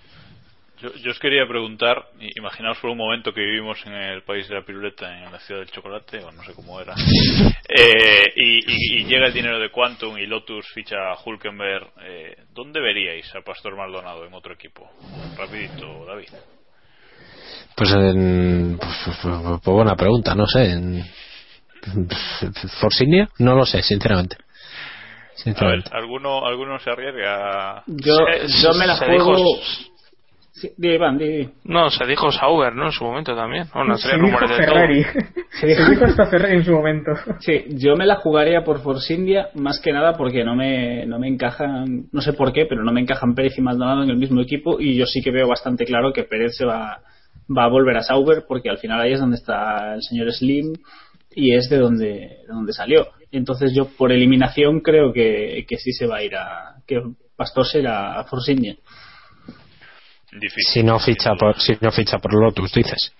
Yo, os quería preguntar, imaginaos por un momento que vivimos en el país de la piruleta, en la ciudad del chocolate, o no sé cómo era, eh, y, llega el dinero de Quantum y Lotus ficha a Hulkenberg, eh, ¿dónde veríais a Pastor Maldonado en otro equipo? Rapidito, David. Pues, en, pues, pues, pues, pues buena pregunta, no sé, en Forcinia, no lo sé, sinceramente. A ver, ¿alguno, ¿alguno se arriesga? Yo, yo me la juego... No, se dijo Sauber, ¿no? En su momento también. se dijo Ferrari. Se dijo hasta Ferrari en su momento. Sí, yo me la jugaría por Force India más que nada porque no me, no me encajan, no sé por qué, pero no me encajan Pérez y Maldonado en el mismo equipo y yo sí que veo bastante claro que Pérez se va, va a volver a Sauber porque al final ahí es donde está el señor Slim y es de donde, de donde salió. Entonces yo por eliminación creo que, que sí se va a ir a, que Pastor será a Force India. Si no ficha por, si no ficha por Lotus, dices.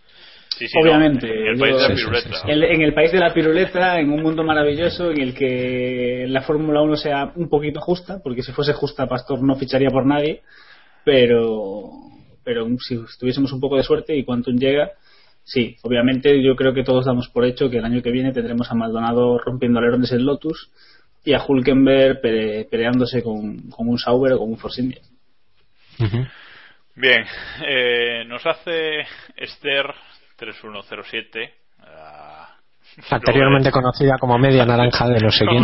Obviamente. en, el país de la piruleta. en el país de la piruleta, en un mundo maravilloso en el que la Fórmula 1 sea un poquito justa, porque si fuese justa, Pastor no ficharía por nadie, pero, pero si tuviésemos un poco de suerte y Quantum llega, sí, obviamente yo creo que todos damos por hecho que el año que viene tendremos a Maldonado rompiendo alerones en Lotus y a Hulkenberg peleándose con, un Sauber o con un Force India. Bien, eh, nos hace Esther 3107. Anteriormente conocida como media naranja de no sé quién.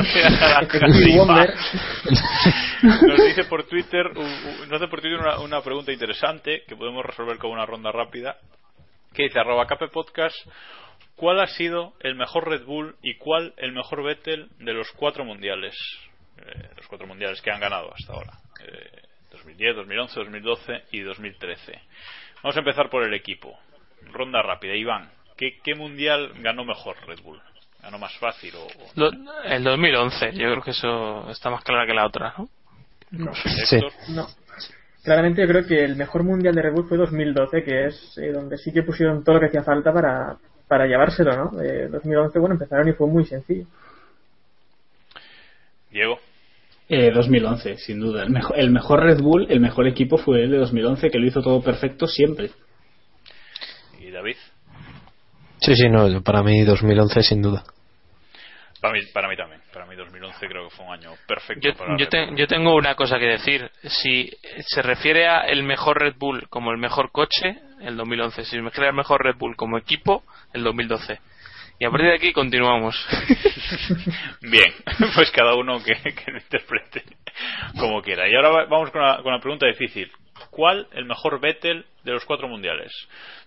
nos dice por Twitter, nos hace por Twitter una, pregunta interesante que podemos resolver con una ronda rápida. Que dice arroba cape podcast. ¿Cuál ha sido el mejor Red Bull y cuál el mejor Vettel de los cuatro mundiales? Eh, los cuatro mundiales que han ganado hasta ahora. Eh, 2010, 2011, 2012 y 2013. Vamos a empezar por el equipo. Ronda rápida. Iván, ¿qué, qué mundial ganó mejor Red Bull? ¿Ganó más fácil o...? o- Lo- el 2011, yo creo que eso está más clara que la otra, ¿no? No. Sí. Héctor? No. Claramente yo creo que el mejor mundial de Red Bull fue 2012, que es eh, donde sí que pusieron todo lo que hacía falta para, para llevárselo, ¿no? Eh, 2011, bueno, empezaron y fue muy sencillo. Diego. Eh, 2011, sin duda. El mejor, el mejor Red Bull, el mejor equipo fue el de 2011, que lo hizo todo perfecto siempre. ¿Y David? Sí, sí, no, para mí 2011 sin duda. Para mí, para mí también. Para mí 2011 creo que fue un año perfecto Yo, para yo, te- tengo una cosa que decir. Si se refiere a el mejor Red Bull como el mejor coche, el 2011. Si se refiere al mejor Red Bull como equipo, el 2012. Y a partir de aquí continuamos. Bien, pues cada uno que, que lo interprete como quiera. Y ahora va- vamos con la, con la pregunta difícil. ¿Cuál el mejor Vettel de los cuatro mundiales?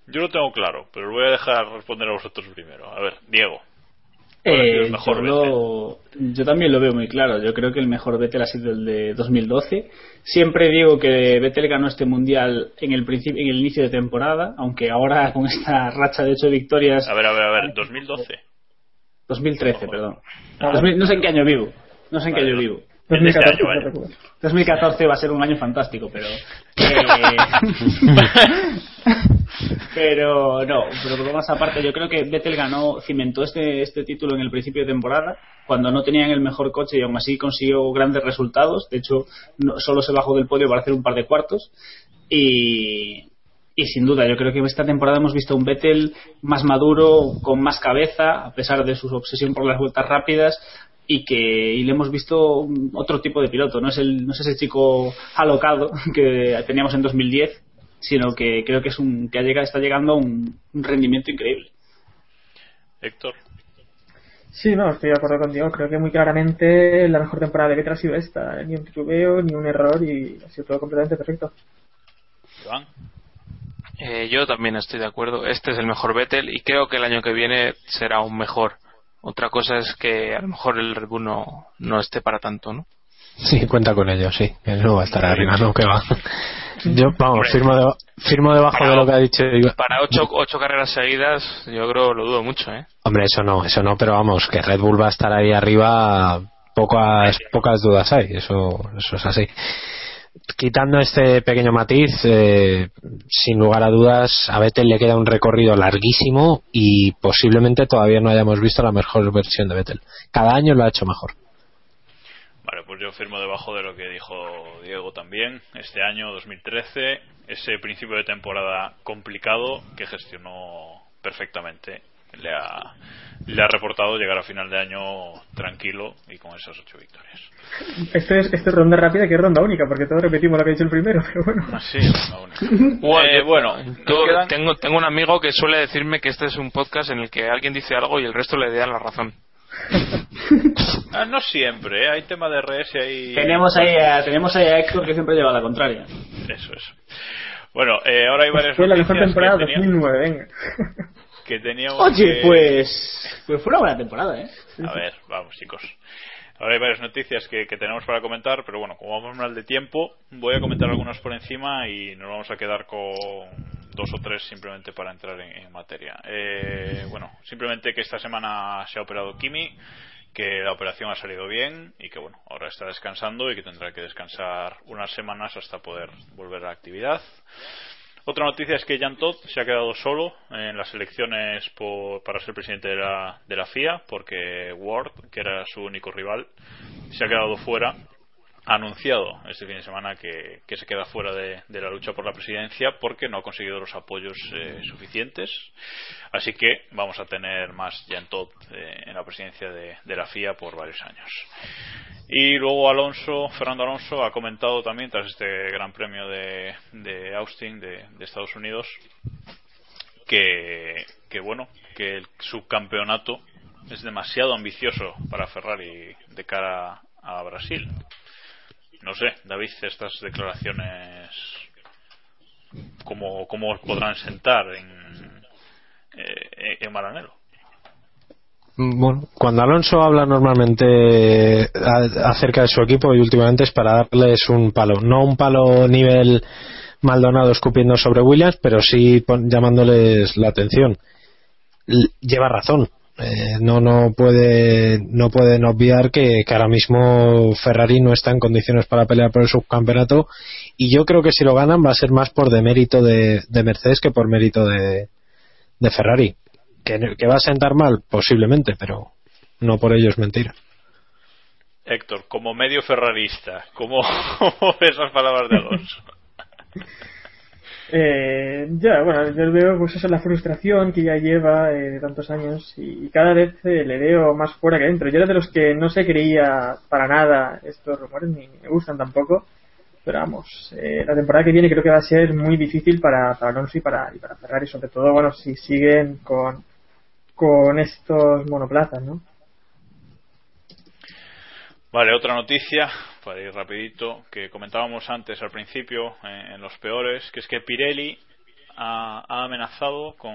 Yo lo tengo claro, pero lo voy a dejar responder a vosotros primero. A ver, Diego. ¿cuál ha sido Eh, el mejor yo, lo- yo también lo veo muy claro. Yo creo que el mejor Vettel ha sido el de 2012. Siempre digo que Vettel ganó este mundial en el principio, en el inicio de temporada, aunque ahora con esta racha de ocho victorias, A ver, a ver, a ver, 2012. 2013, perdón. 2000 no sé en qué año vivo. No sé en qué año no. vivo. El de este 2014, año. 2014 va a ser un año fantástico, pero. eh, pero no, pero más aparte, yo creo que Vettel ganó, cimentó este, este título en el principio de temporada, cuando no tenían el mejor coche y aún así consiguió grandes resultados. De hecho, no- solo se bajó del podio para hacer un par de cuartos. Y, y sin duda, yo creo que esta temporada hemos visto un Vettel más maduro, con más cabeza, a pesar de su obsesión por las vueltas rápidas, y que y le hemos visto un- otro tipo de piloto. No es, el, no es ese chico alocado que teníamos en 2010, sino que creo que es un que ha llegado, está llegando a un, un rendimiento increíble. Héctor. Sí, no, estoy de acuerdo contigo. Creo que muy claramente la mejor temporada de Vettel ha sido esta. Ni un titubeo, ni un error y ha sido todo completamente perfecto. Iván. Eh, yo también estoy de acuerdo. Este es el mejor Vettel y creo que el año que viene será aún mejor. Otra cosa es que a lo mejor el Red Bull no, no esté para tanto, ¿no? Sí, cuenta con ello, sí. Que no va a estar arriba, no, que va. Yo, vamos, Hombre. firmo, de- firmo debajo Para- de lo que ha dicho Iván. Para ocho, ocho carreras seguidas, yo creo lo dudo mucho, ¿eh? Hombre, eso no, eso no, pero vamos, que Red Bull va a estar ahí arriba, pocas, pocas dudas hay, eso, eso es así. Quitando este pequeño matiz, eh, sin lugar a dudas, a Vettel le queda un recorrido larguísimo y posiblemente todavía no hayamos visto la mejor versión de Vettel. Cada año lo ha hecho mejor. Vale, pues yo firmo debajo de lo que dijo Diego también. Este año, 2013, ese principio de temporada complicado que gestionó perfectamente. Le ha, le ha reportado llegar a final de año tranquilo y con esas ocho victorias. Esto es, esto es ronda rápida que es ronda única, porque todos repetimos lo que ha dicho el primero, pero bueno. Aún. Bueno, Eh, yo- bueno, quedan- tengo, tengo un amigo que suele decirme que este es un podcast en el que alguien dice algo y el resto le dan la razón. Ah, no siempre, ¿eh? hay tema de RS y Tenemos ahí, a, tenemos ahí a Héctor que siempre lleva la contraria. Eso es. Bueno, eh, ahora hay varias Fue la mejor temporada que, tenía- 2009, venga. Que teníamos Oye, que- pues, pues fue una buena temporada, ¿eh? A ver, vamos chicos. Ahora hay varias noticias que, que tenemos para comentar, pero bueno, como vamos mal de tiempo, voy a comentar algunas por encima y nos vamos a quedar con dos o tres simplemente para entrar en, en materia. Eh, bueno, simplemente que esta semana se ha operado Kimi, que la operación ha salido bien y que bueno, ahora está descansando y que tendrá que descansar unas semanas hasta poder volver a la actividad. Otra noticia es que Jan Todd se ha quedado solo en las elecciones por- para ser presidente de la, de la FIA, porque Ward, que era su único rival, se ha quedado fuera. Ha anunciado este fin de semana que, se queda fuera de, la lucha por la presidencia porque no ha conseguido los apoyos eh, suficientes. Así que vamos a tener más Jan Todd eh, en la presidencia de, la FIA por varios años. Y luego Alonso, Fernando Alonso ha comentado también tras este Gran Premio de, de Austin de, de Estados Unidos que, que bueno que el subcampeonato es demasiado ambicioso para Ferrari de cara a Brasil. No sé, David, estas declaraciones cómo, cómo os podrán sentar en, eh, en Maranello. Bueno, cuando Alonso habla normalmente acerca de su equipo y últimamente es para darles un palo, no un palo nivel Maldonado escupiendo sobre Williams, pero sí llamándoles la atención. lleva razón. Eh, no no puede no pueden obviar que, ahora mismo Ferrari no está en condiciones para pelear por el subcampeonato y yo creo que si lo ganan va a ser más por demérito de, de Mercedes que por mérito de, de Ferrari. Que, que va a sentar mal posiblemente pero no por ello es mentira. Héctor, como medio ferrarista, ¿cómo, ves las palabras de Alonso? Eh, ya, bueno, yo veo pues eso, la frustración que ya lleva eh, tantos años y, cada vez eh, le veo más fuera que dentro. Yo era de los que no se creía para nada estos rumores, ni me gustan tampoco, pero vamos, la temporada que viene creo que va a ser muy difícil para, para Alonso y para, y para Ferrari, sobre todo, bueno, si siguen con, con estos monoplazas, ¿no? Vale, otra noticia, para ir rapidito, que comentábamos antes al principio eh, en los peores, que es que Pirelli ha, amenazado con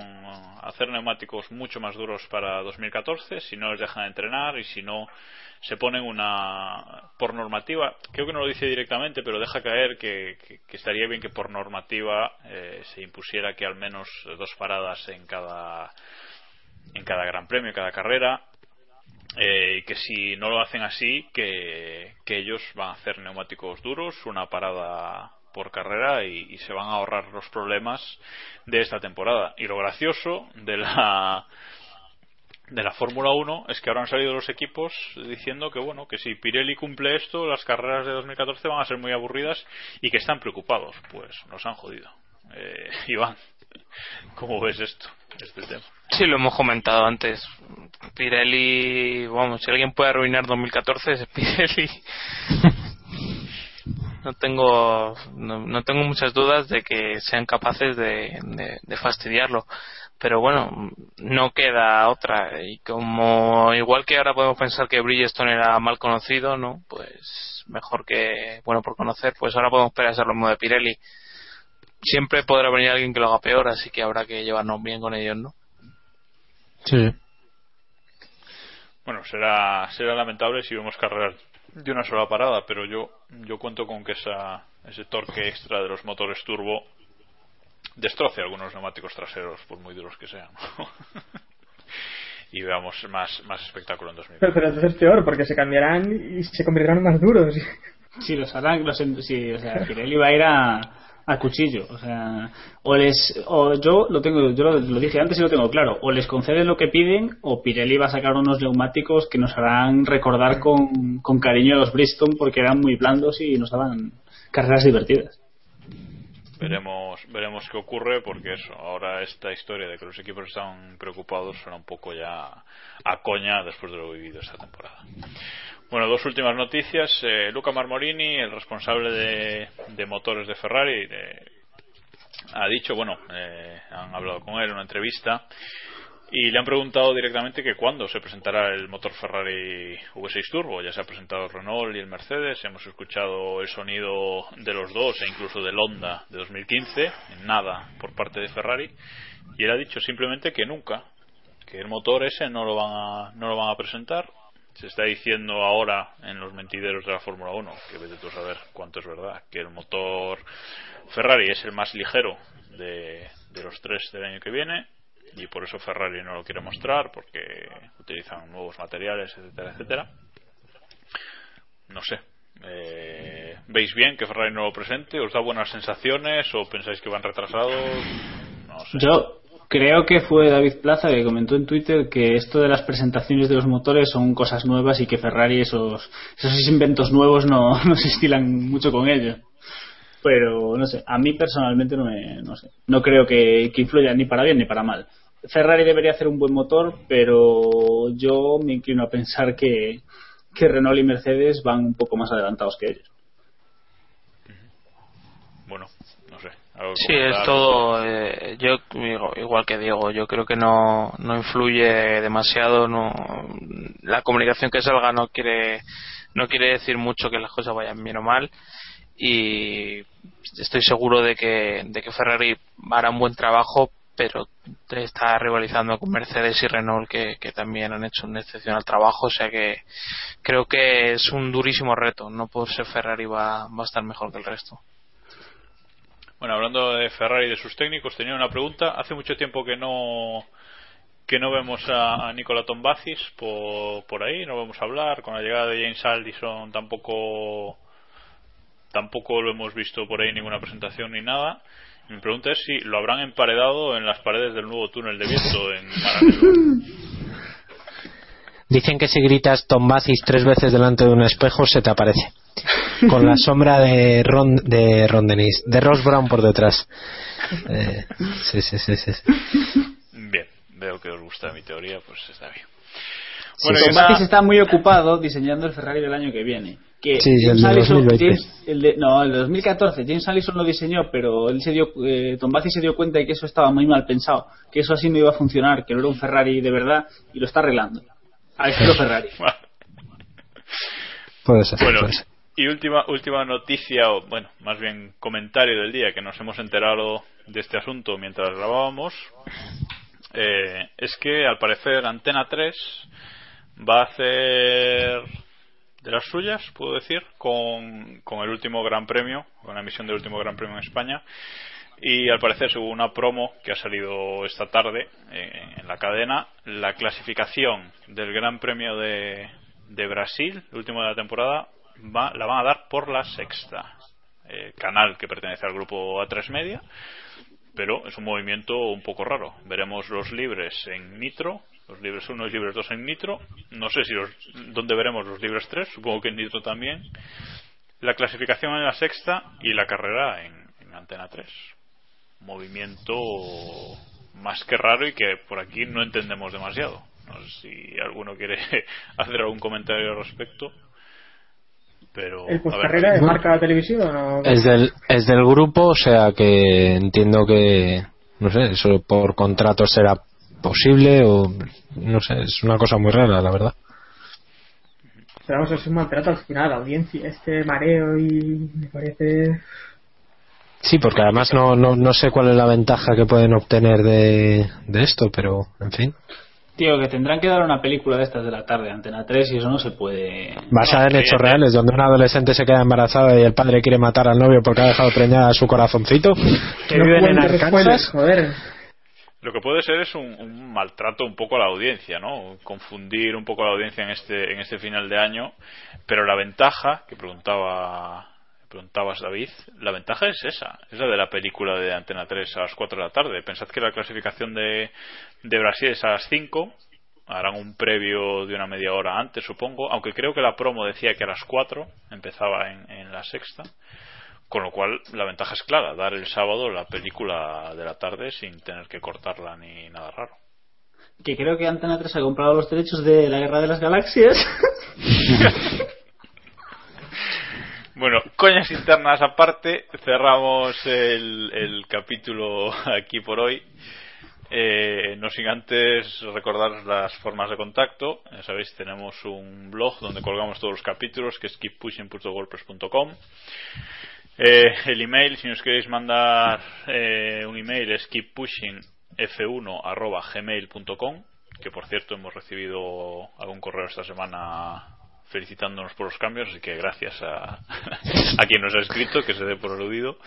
hacer neumáticos mucho más duros para 2014 si no les dejan entrenar y si no se ponen una por normativa creo que no lo dice directamente pero deja caer que, estaría bien que por normativa eh, se impusiera que al menos dos paradas en cada en cada gran premio, en cada carrera eh, que si no lo hacen así, que, ellos van a hacer neumáticos duros, una parada por carrera y, se van a ahorrar los problemas de esta temporada. Y lo gracioso de la de la Fórmula 1 es que ahora han salido los equipos diciendo que bueno que si Pirelli cumple esto las carreras de 2014 van a ser muy aburridas y que están preocupados. Pues nos han jodido. Eh, Iván ¿cómo ves esto este tema? Sí, lo hemos comentado antes. Pirelli, vamos, si alguien puede arruinar 2014 es Pirelli. no tengo no, tengo muchas dudas de que sean capaces de, de, fastidiarlo pero bueno no queda otra y como igual que ahora podemos pensar que Bridgestone era mal conocido no pues mejor que bueno por conocer pues ahora podemos esperar lo mismo de Pirelli siempre podrá venir alguien que lo haga peor así que habrá que llevarnos bien con ellos no Sí. Bueno, será, será lamentable si vemos carreras de una sola parada, pero yo, yo cuento con que esa, ese torque extra de los motores turbo destroce algunos neumáticos traseros, por muy duros que sean. y veamos más, más espectáculo en 2020. Pero, pero entonces es peor, porque se cambiarán y se convertirán más duros. Sí, los harán, los, sí, o sea, Pirelli va a ir a, a cuchillo. O sea, o les, o yo lo tengo, yo lo, dije antes y lo tengo claro, o les conceden lo que piden, o Pirelli va a sacar unos neumáticos que nos harán recordar con, con cariño a los Bristol porque eran muy blandos y nos daban carreras divertidas. Veremos, veremos qué ocurre porque eso, ahora esta historia de que los equipos están preocupados suena un poco ya a coña después de lo vivido esta temporada. Bueno, dos últimas noticias. Eh, Luca Marmorini, el responsable de, motores de Ferrari, ha dicho, bueno, eh, han hablado con él en una entrevista y le han preguntado directamente que cuándo se presentará el motor Ferrari V6 Turbo. Ya se ha presentado el Renault y el Mercedes. Hemos escuchado el sonido de los dos e incluso del Honda de 2015. En nada por parte de Ferrari. Y él ha dicho simplemente que nunca. Que el motor ese no lo van a, no lo van a presentar se está diciendo ahora en los mentideros de la Fórmula 1, que vete tú a saber cuánto es verdad, que el motor Ferrari es el más ligero de, los tres del año que viene y por eso Ferrari no lo quiere mostrar porque utilizan nuevos materiales, etcétera, etcétera. No sé. Eh, ¿Veis bien que Ferrari no lo presente? ¿Os da buenas sensaciones o pensáis que van retrasados? No sé. Creo que fue David Plaza que comentó en Twitter que esto de las presentaciones de los motores son cosas nuevas y que Ferrari esos, esos inventos nuevos no, no se estilan mucho con ellos. Pero no sé, a mí personalmente no, me, no sé, no creo que, que influya ni para bien ni para mal. Ferrari debería hacer un buen motor, pero yo me inclino a pensar que, que Renault y Mercedes van un poco más adelantados que ellos. Bueno, Sí, es todo. Eh, yo igual que Diego, yo creo que no, no influye demasiado. No, la comunicación que salga no quiere no quiere decir mucho que las cosas vayan bien o mal. Y estoy seguro de que, de que Ferrari hará un buen trabajo, pero está rivalizando con Mercedes y Renault que, que, también han hecho un excepcional trabajo o sea que creo que es un durísimo reto no por ser Ferrari va, va a estar mejor que el resto Bueno, hablando de Ferrari y de sus técnicos, tenía una pregunta. Hace mucho tiempo que no que no vemos a, a Nicola Tombazis por, por ahí, no vemos hablar. Con la llegada de James Aldison tampoco tampoco lo hemos visto por ahí ninguna presentación ni nada. Mi pregunta es si lo habrán emparedado en las paredes del nuevo túnel de viento en Maranello. Dicen que si gritas Tombazis tres veces delante de un espejo se te aparece. Con la sombra de Ron, de Ron Dennis, de Ross Brown por detrás. Eh, sí, sí, sí, sí. Bien, veo que os gusta mi teoría, pues está bien. Sí, Tombazis está muy ocupado diseñando el Ferrari del año que viene. Que Sí, el James de Allison- 2020. James- el de- no, el de 2014. James Allison lo diseñó, pero él se dio, eh, Tombazis se dio cuenta de que eso estaba muy mal pensado, que eso así no iba a funcionar, que no era un Ferrari de verdad y lo está arreglando. Al estilo Ferrari. Puede ser. Bueno, puede ser. Y última, última noticia, o bueno, más bien comentario del día que nos hemos enterado de este asunto mientras grabábamos, eh, es que al parecer Antena 3 va a hacer de las suyas, puedo decir, con, con el último Gran Premio, con la emisión del último Gran Premio en España. Y al parecer, según una promo que ha salido esta tarde eh, en la cadena, la clasificación del Gran Premio de, de Brasil, el último de la temporada, va, la van a dar por la sexta. Eh, canal que pertenece al grupo A3 Media, pero es un movimiento un poco raro. Veremos los libres en Nitro, los libres 1 y libres 2 en Nitro. No sé si los, dónde veremos los libres 3, supongo que en Nitro también. La clasificación en la sexta y la carrera en, en Antena 3. Movimiento más que raro y que por aquí no entendemos demasiado. No sé si alguno quiere hacer algún comentario al respecto. Pero, ¿El a ver, postcarrera de marca televisión o no? Es del, es del grupo, o sea que entiendo que, no sé, eso por contrato será posible o, no sé, es una cosa muy rara, la verdad. Pero vamos, es un maltrato al final la audiencia, este mareo y me parece... Sí, porque además no, no, no sé cuál es la ventaja que pueden obtener de, de esto, pero, en fin. Tío, que tendrán que dar una película de estas de la tarde, Antena 3, y eso no se puede. Basada en hechos reales, donde una adolescente se queda embarazada y el padre quiere matar al novio porque ha dejado preñada su corazoncito. Que No viven en Arkansas. joder. Lo que puede ser es un, un maltrato un poco a la audiencia, ¿no? Confundir un poco a la audiencia en este, en este final de año. Pero la ventaja, que preguntaba, preguntabas David, la ventaja es esa, es la de la película de Antena 3 a las 4 de la tarde. Pensad que la clasificación de, de Brasil es a las 5, harán un previo de una media hora antes, supongo, aunque creo que la promo decía que a las 4 empezaba en, en la sexta. Con lo cual, la ventaja es clara, dar el sábado la película de la tarde sin tener que cortarla ni nada raro. Que creo que Antena 3 ha comprado los derechos de la Guerra de las Galaxias. Bueno, coñas internas aparte, cerramos el, el capítulo aquí por hoy. Eh, no sin antes recordar las formas de contacto. Ya sabéis, tenemos un blog donde colgamos todos los capítulos que es keeppushing.wordpress.com. Eh, el email, si nos queréis mandar eh, un email, es keeppushingf1.gmail.com que por cierto hemos recibido algún correo esta semana felicitándonos por los cambios, así que gracias a, a quien nos ha escrito, que se dé por aludido.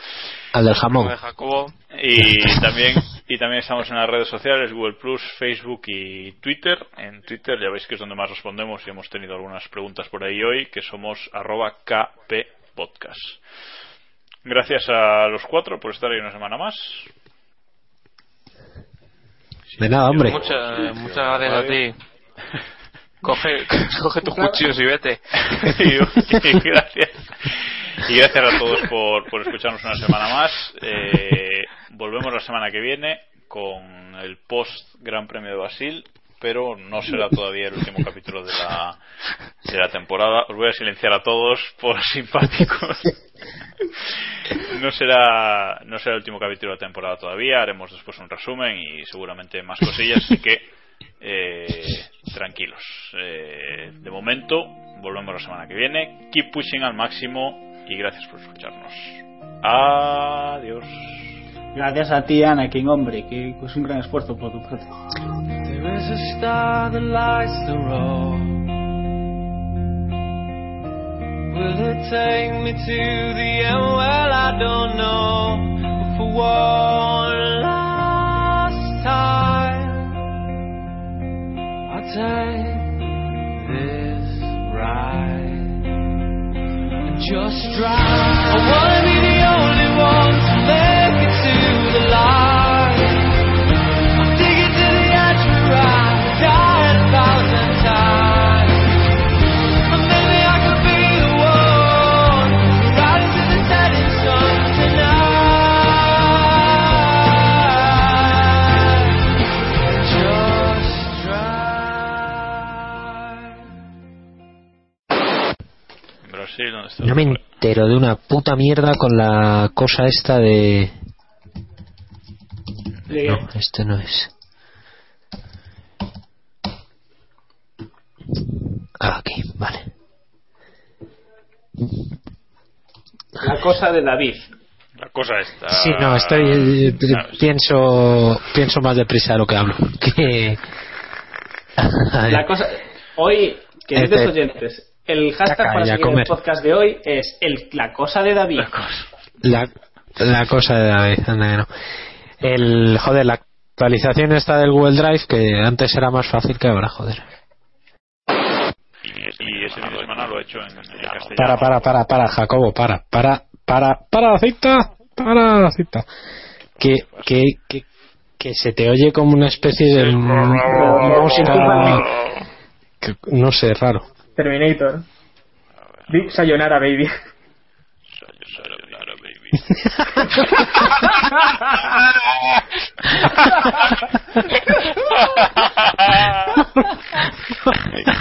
Al del jamón. de Jacobo. Y también, y también estamos en las redes sociales, Google Plus, Facebook y Twitter. En Twitter ya veis que es donde más respondemos y hemos tenido algunas preguntas por ahí hoy, que somos arroba kppodcast. Gracias a los cuatro por estar ahí una semana más. De nada, hombre. Muchas, muchas gracias a ti. Coge, coge tus cuchillos y vete. y, y gracias. Y gracias a todos por, por escucharnos una semana más. Eh, volvemos la semana que viene con el post Gran Premio de Brasil, pero no será todavía el último capítulo de la, de la temporada. Os voy a silenciar a todos por simpáticos. No será, no será el último capítulo de la temporada todavía. Haremos después un resumen y seguramente más cosillas. Así que eh, tranquilos. Eh, de momento, volvemos la semana que viene. Keep pushing al máximo y gracias por escucharnos. Adiós. Gracias a ti, Anakin, hombre, que es un gran esfuerzo por tu parte. There is a star that lights the road. Will it take me to the end? Well, I de una puta mierda con la cosa esta de. No, este no es. Ah, aquí, vale. La cosa de David. La cosa está. Sí, no, estoy. eh, pienso, pienso más deprisa de lo que hablo. Que. La cosa. Hoy, queridos Este- oyentes, el hashtag para seguir el podcast de hoy es el, la cosa de David. La, la cosa de David, anda que no. El, joder, la actualización esta del Google Drive que antes era más fácil que ahora, joder. Y, y ese fin de semana lo he hecho en, en castellano. Para, para, para, para, Jacobo, para, para, para, para la cita, para la cita. Que, que, que, que se te oye como una especie de música, que- no sé, raro. Terminator. Di Sayonara, baby.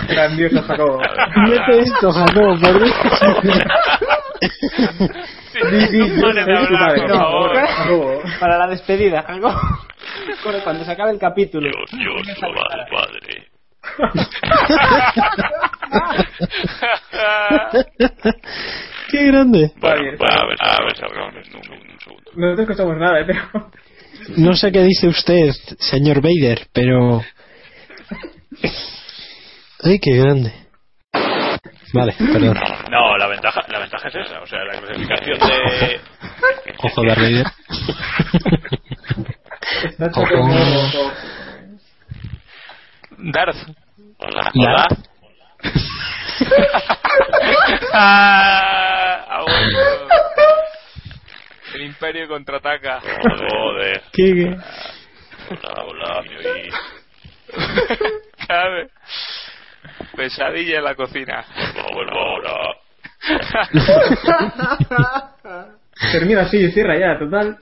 Grandioso, Jacobo. Mete esto, Jacobo, por Dios. Para la despedida, algo. Cuando- se acabe el capítulo. Dios, no va el padre. Qué grande. Bien, está a ver, a ver, cabrón, un, un, un segundo. No te escuchamos nada, eh, pero. No sé qué dice usted, señor Vader, pero. Ay, qué grande. Vale, perdón. No, la ventaja, la ventaja es esa, o sea, la clasificación de. Ojo de Vader. Ojo. Darth. Hola, hola. Ah, abuelo. El Imperio contraataca. Joder. ¿Qué, qué? Hola, hola. ¿Sabes? Pesadilla en la cocina. Vuelvo ahora. Termina así, cierra ya, total.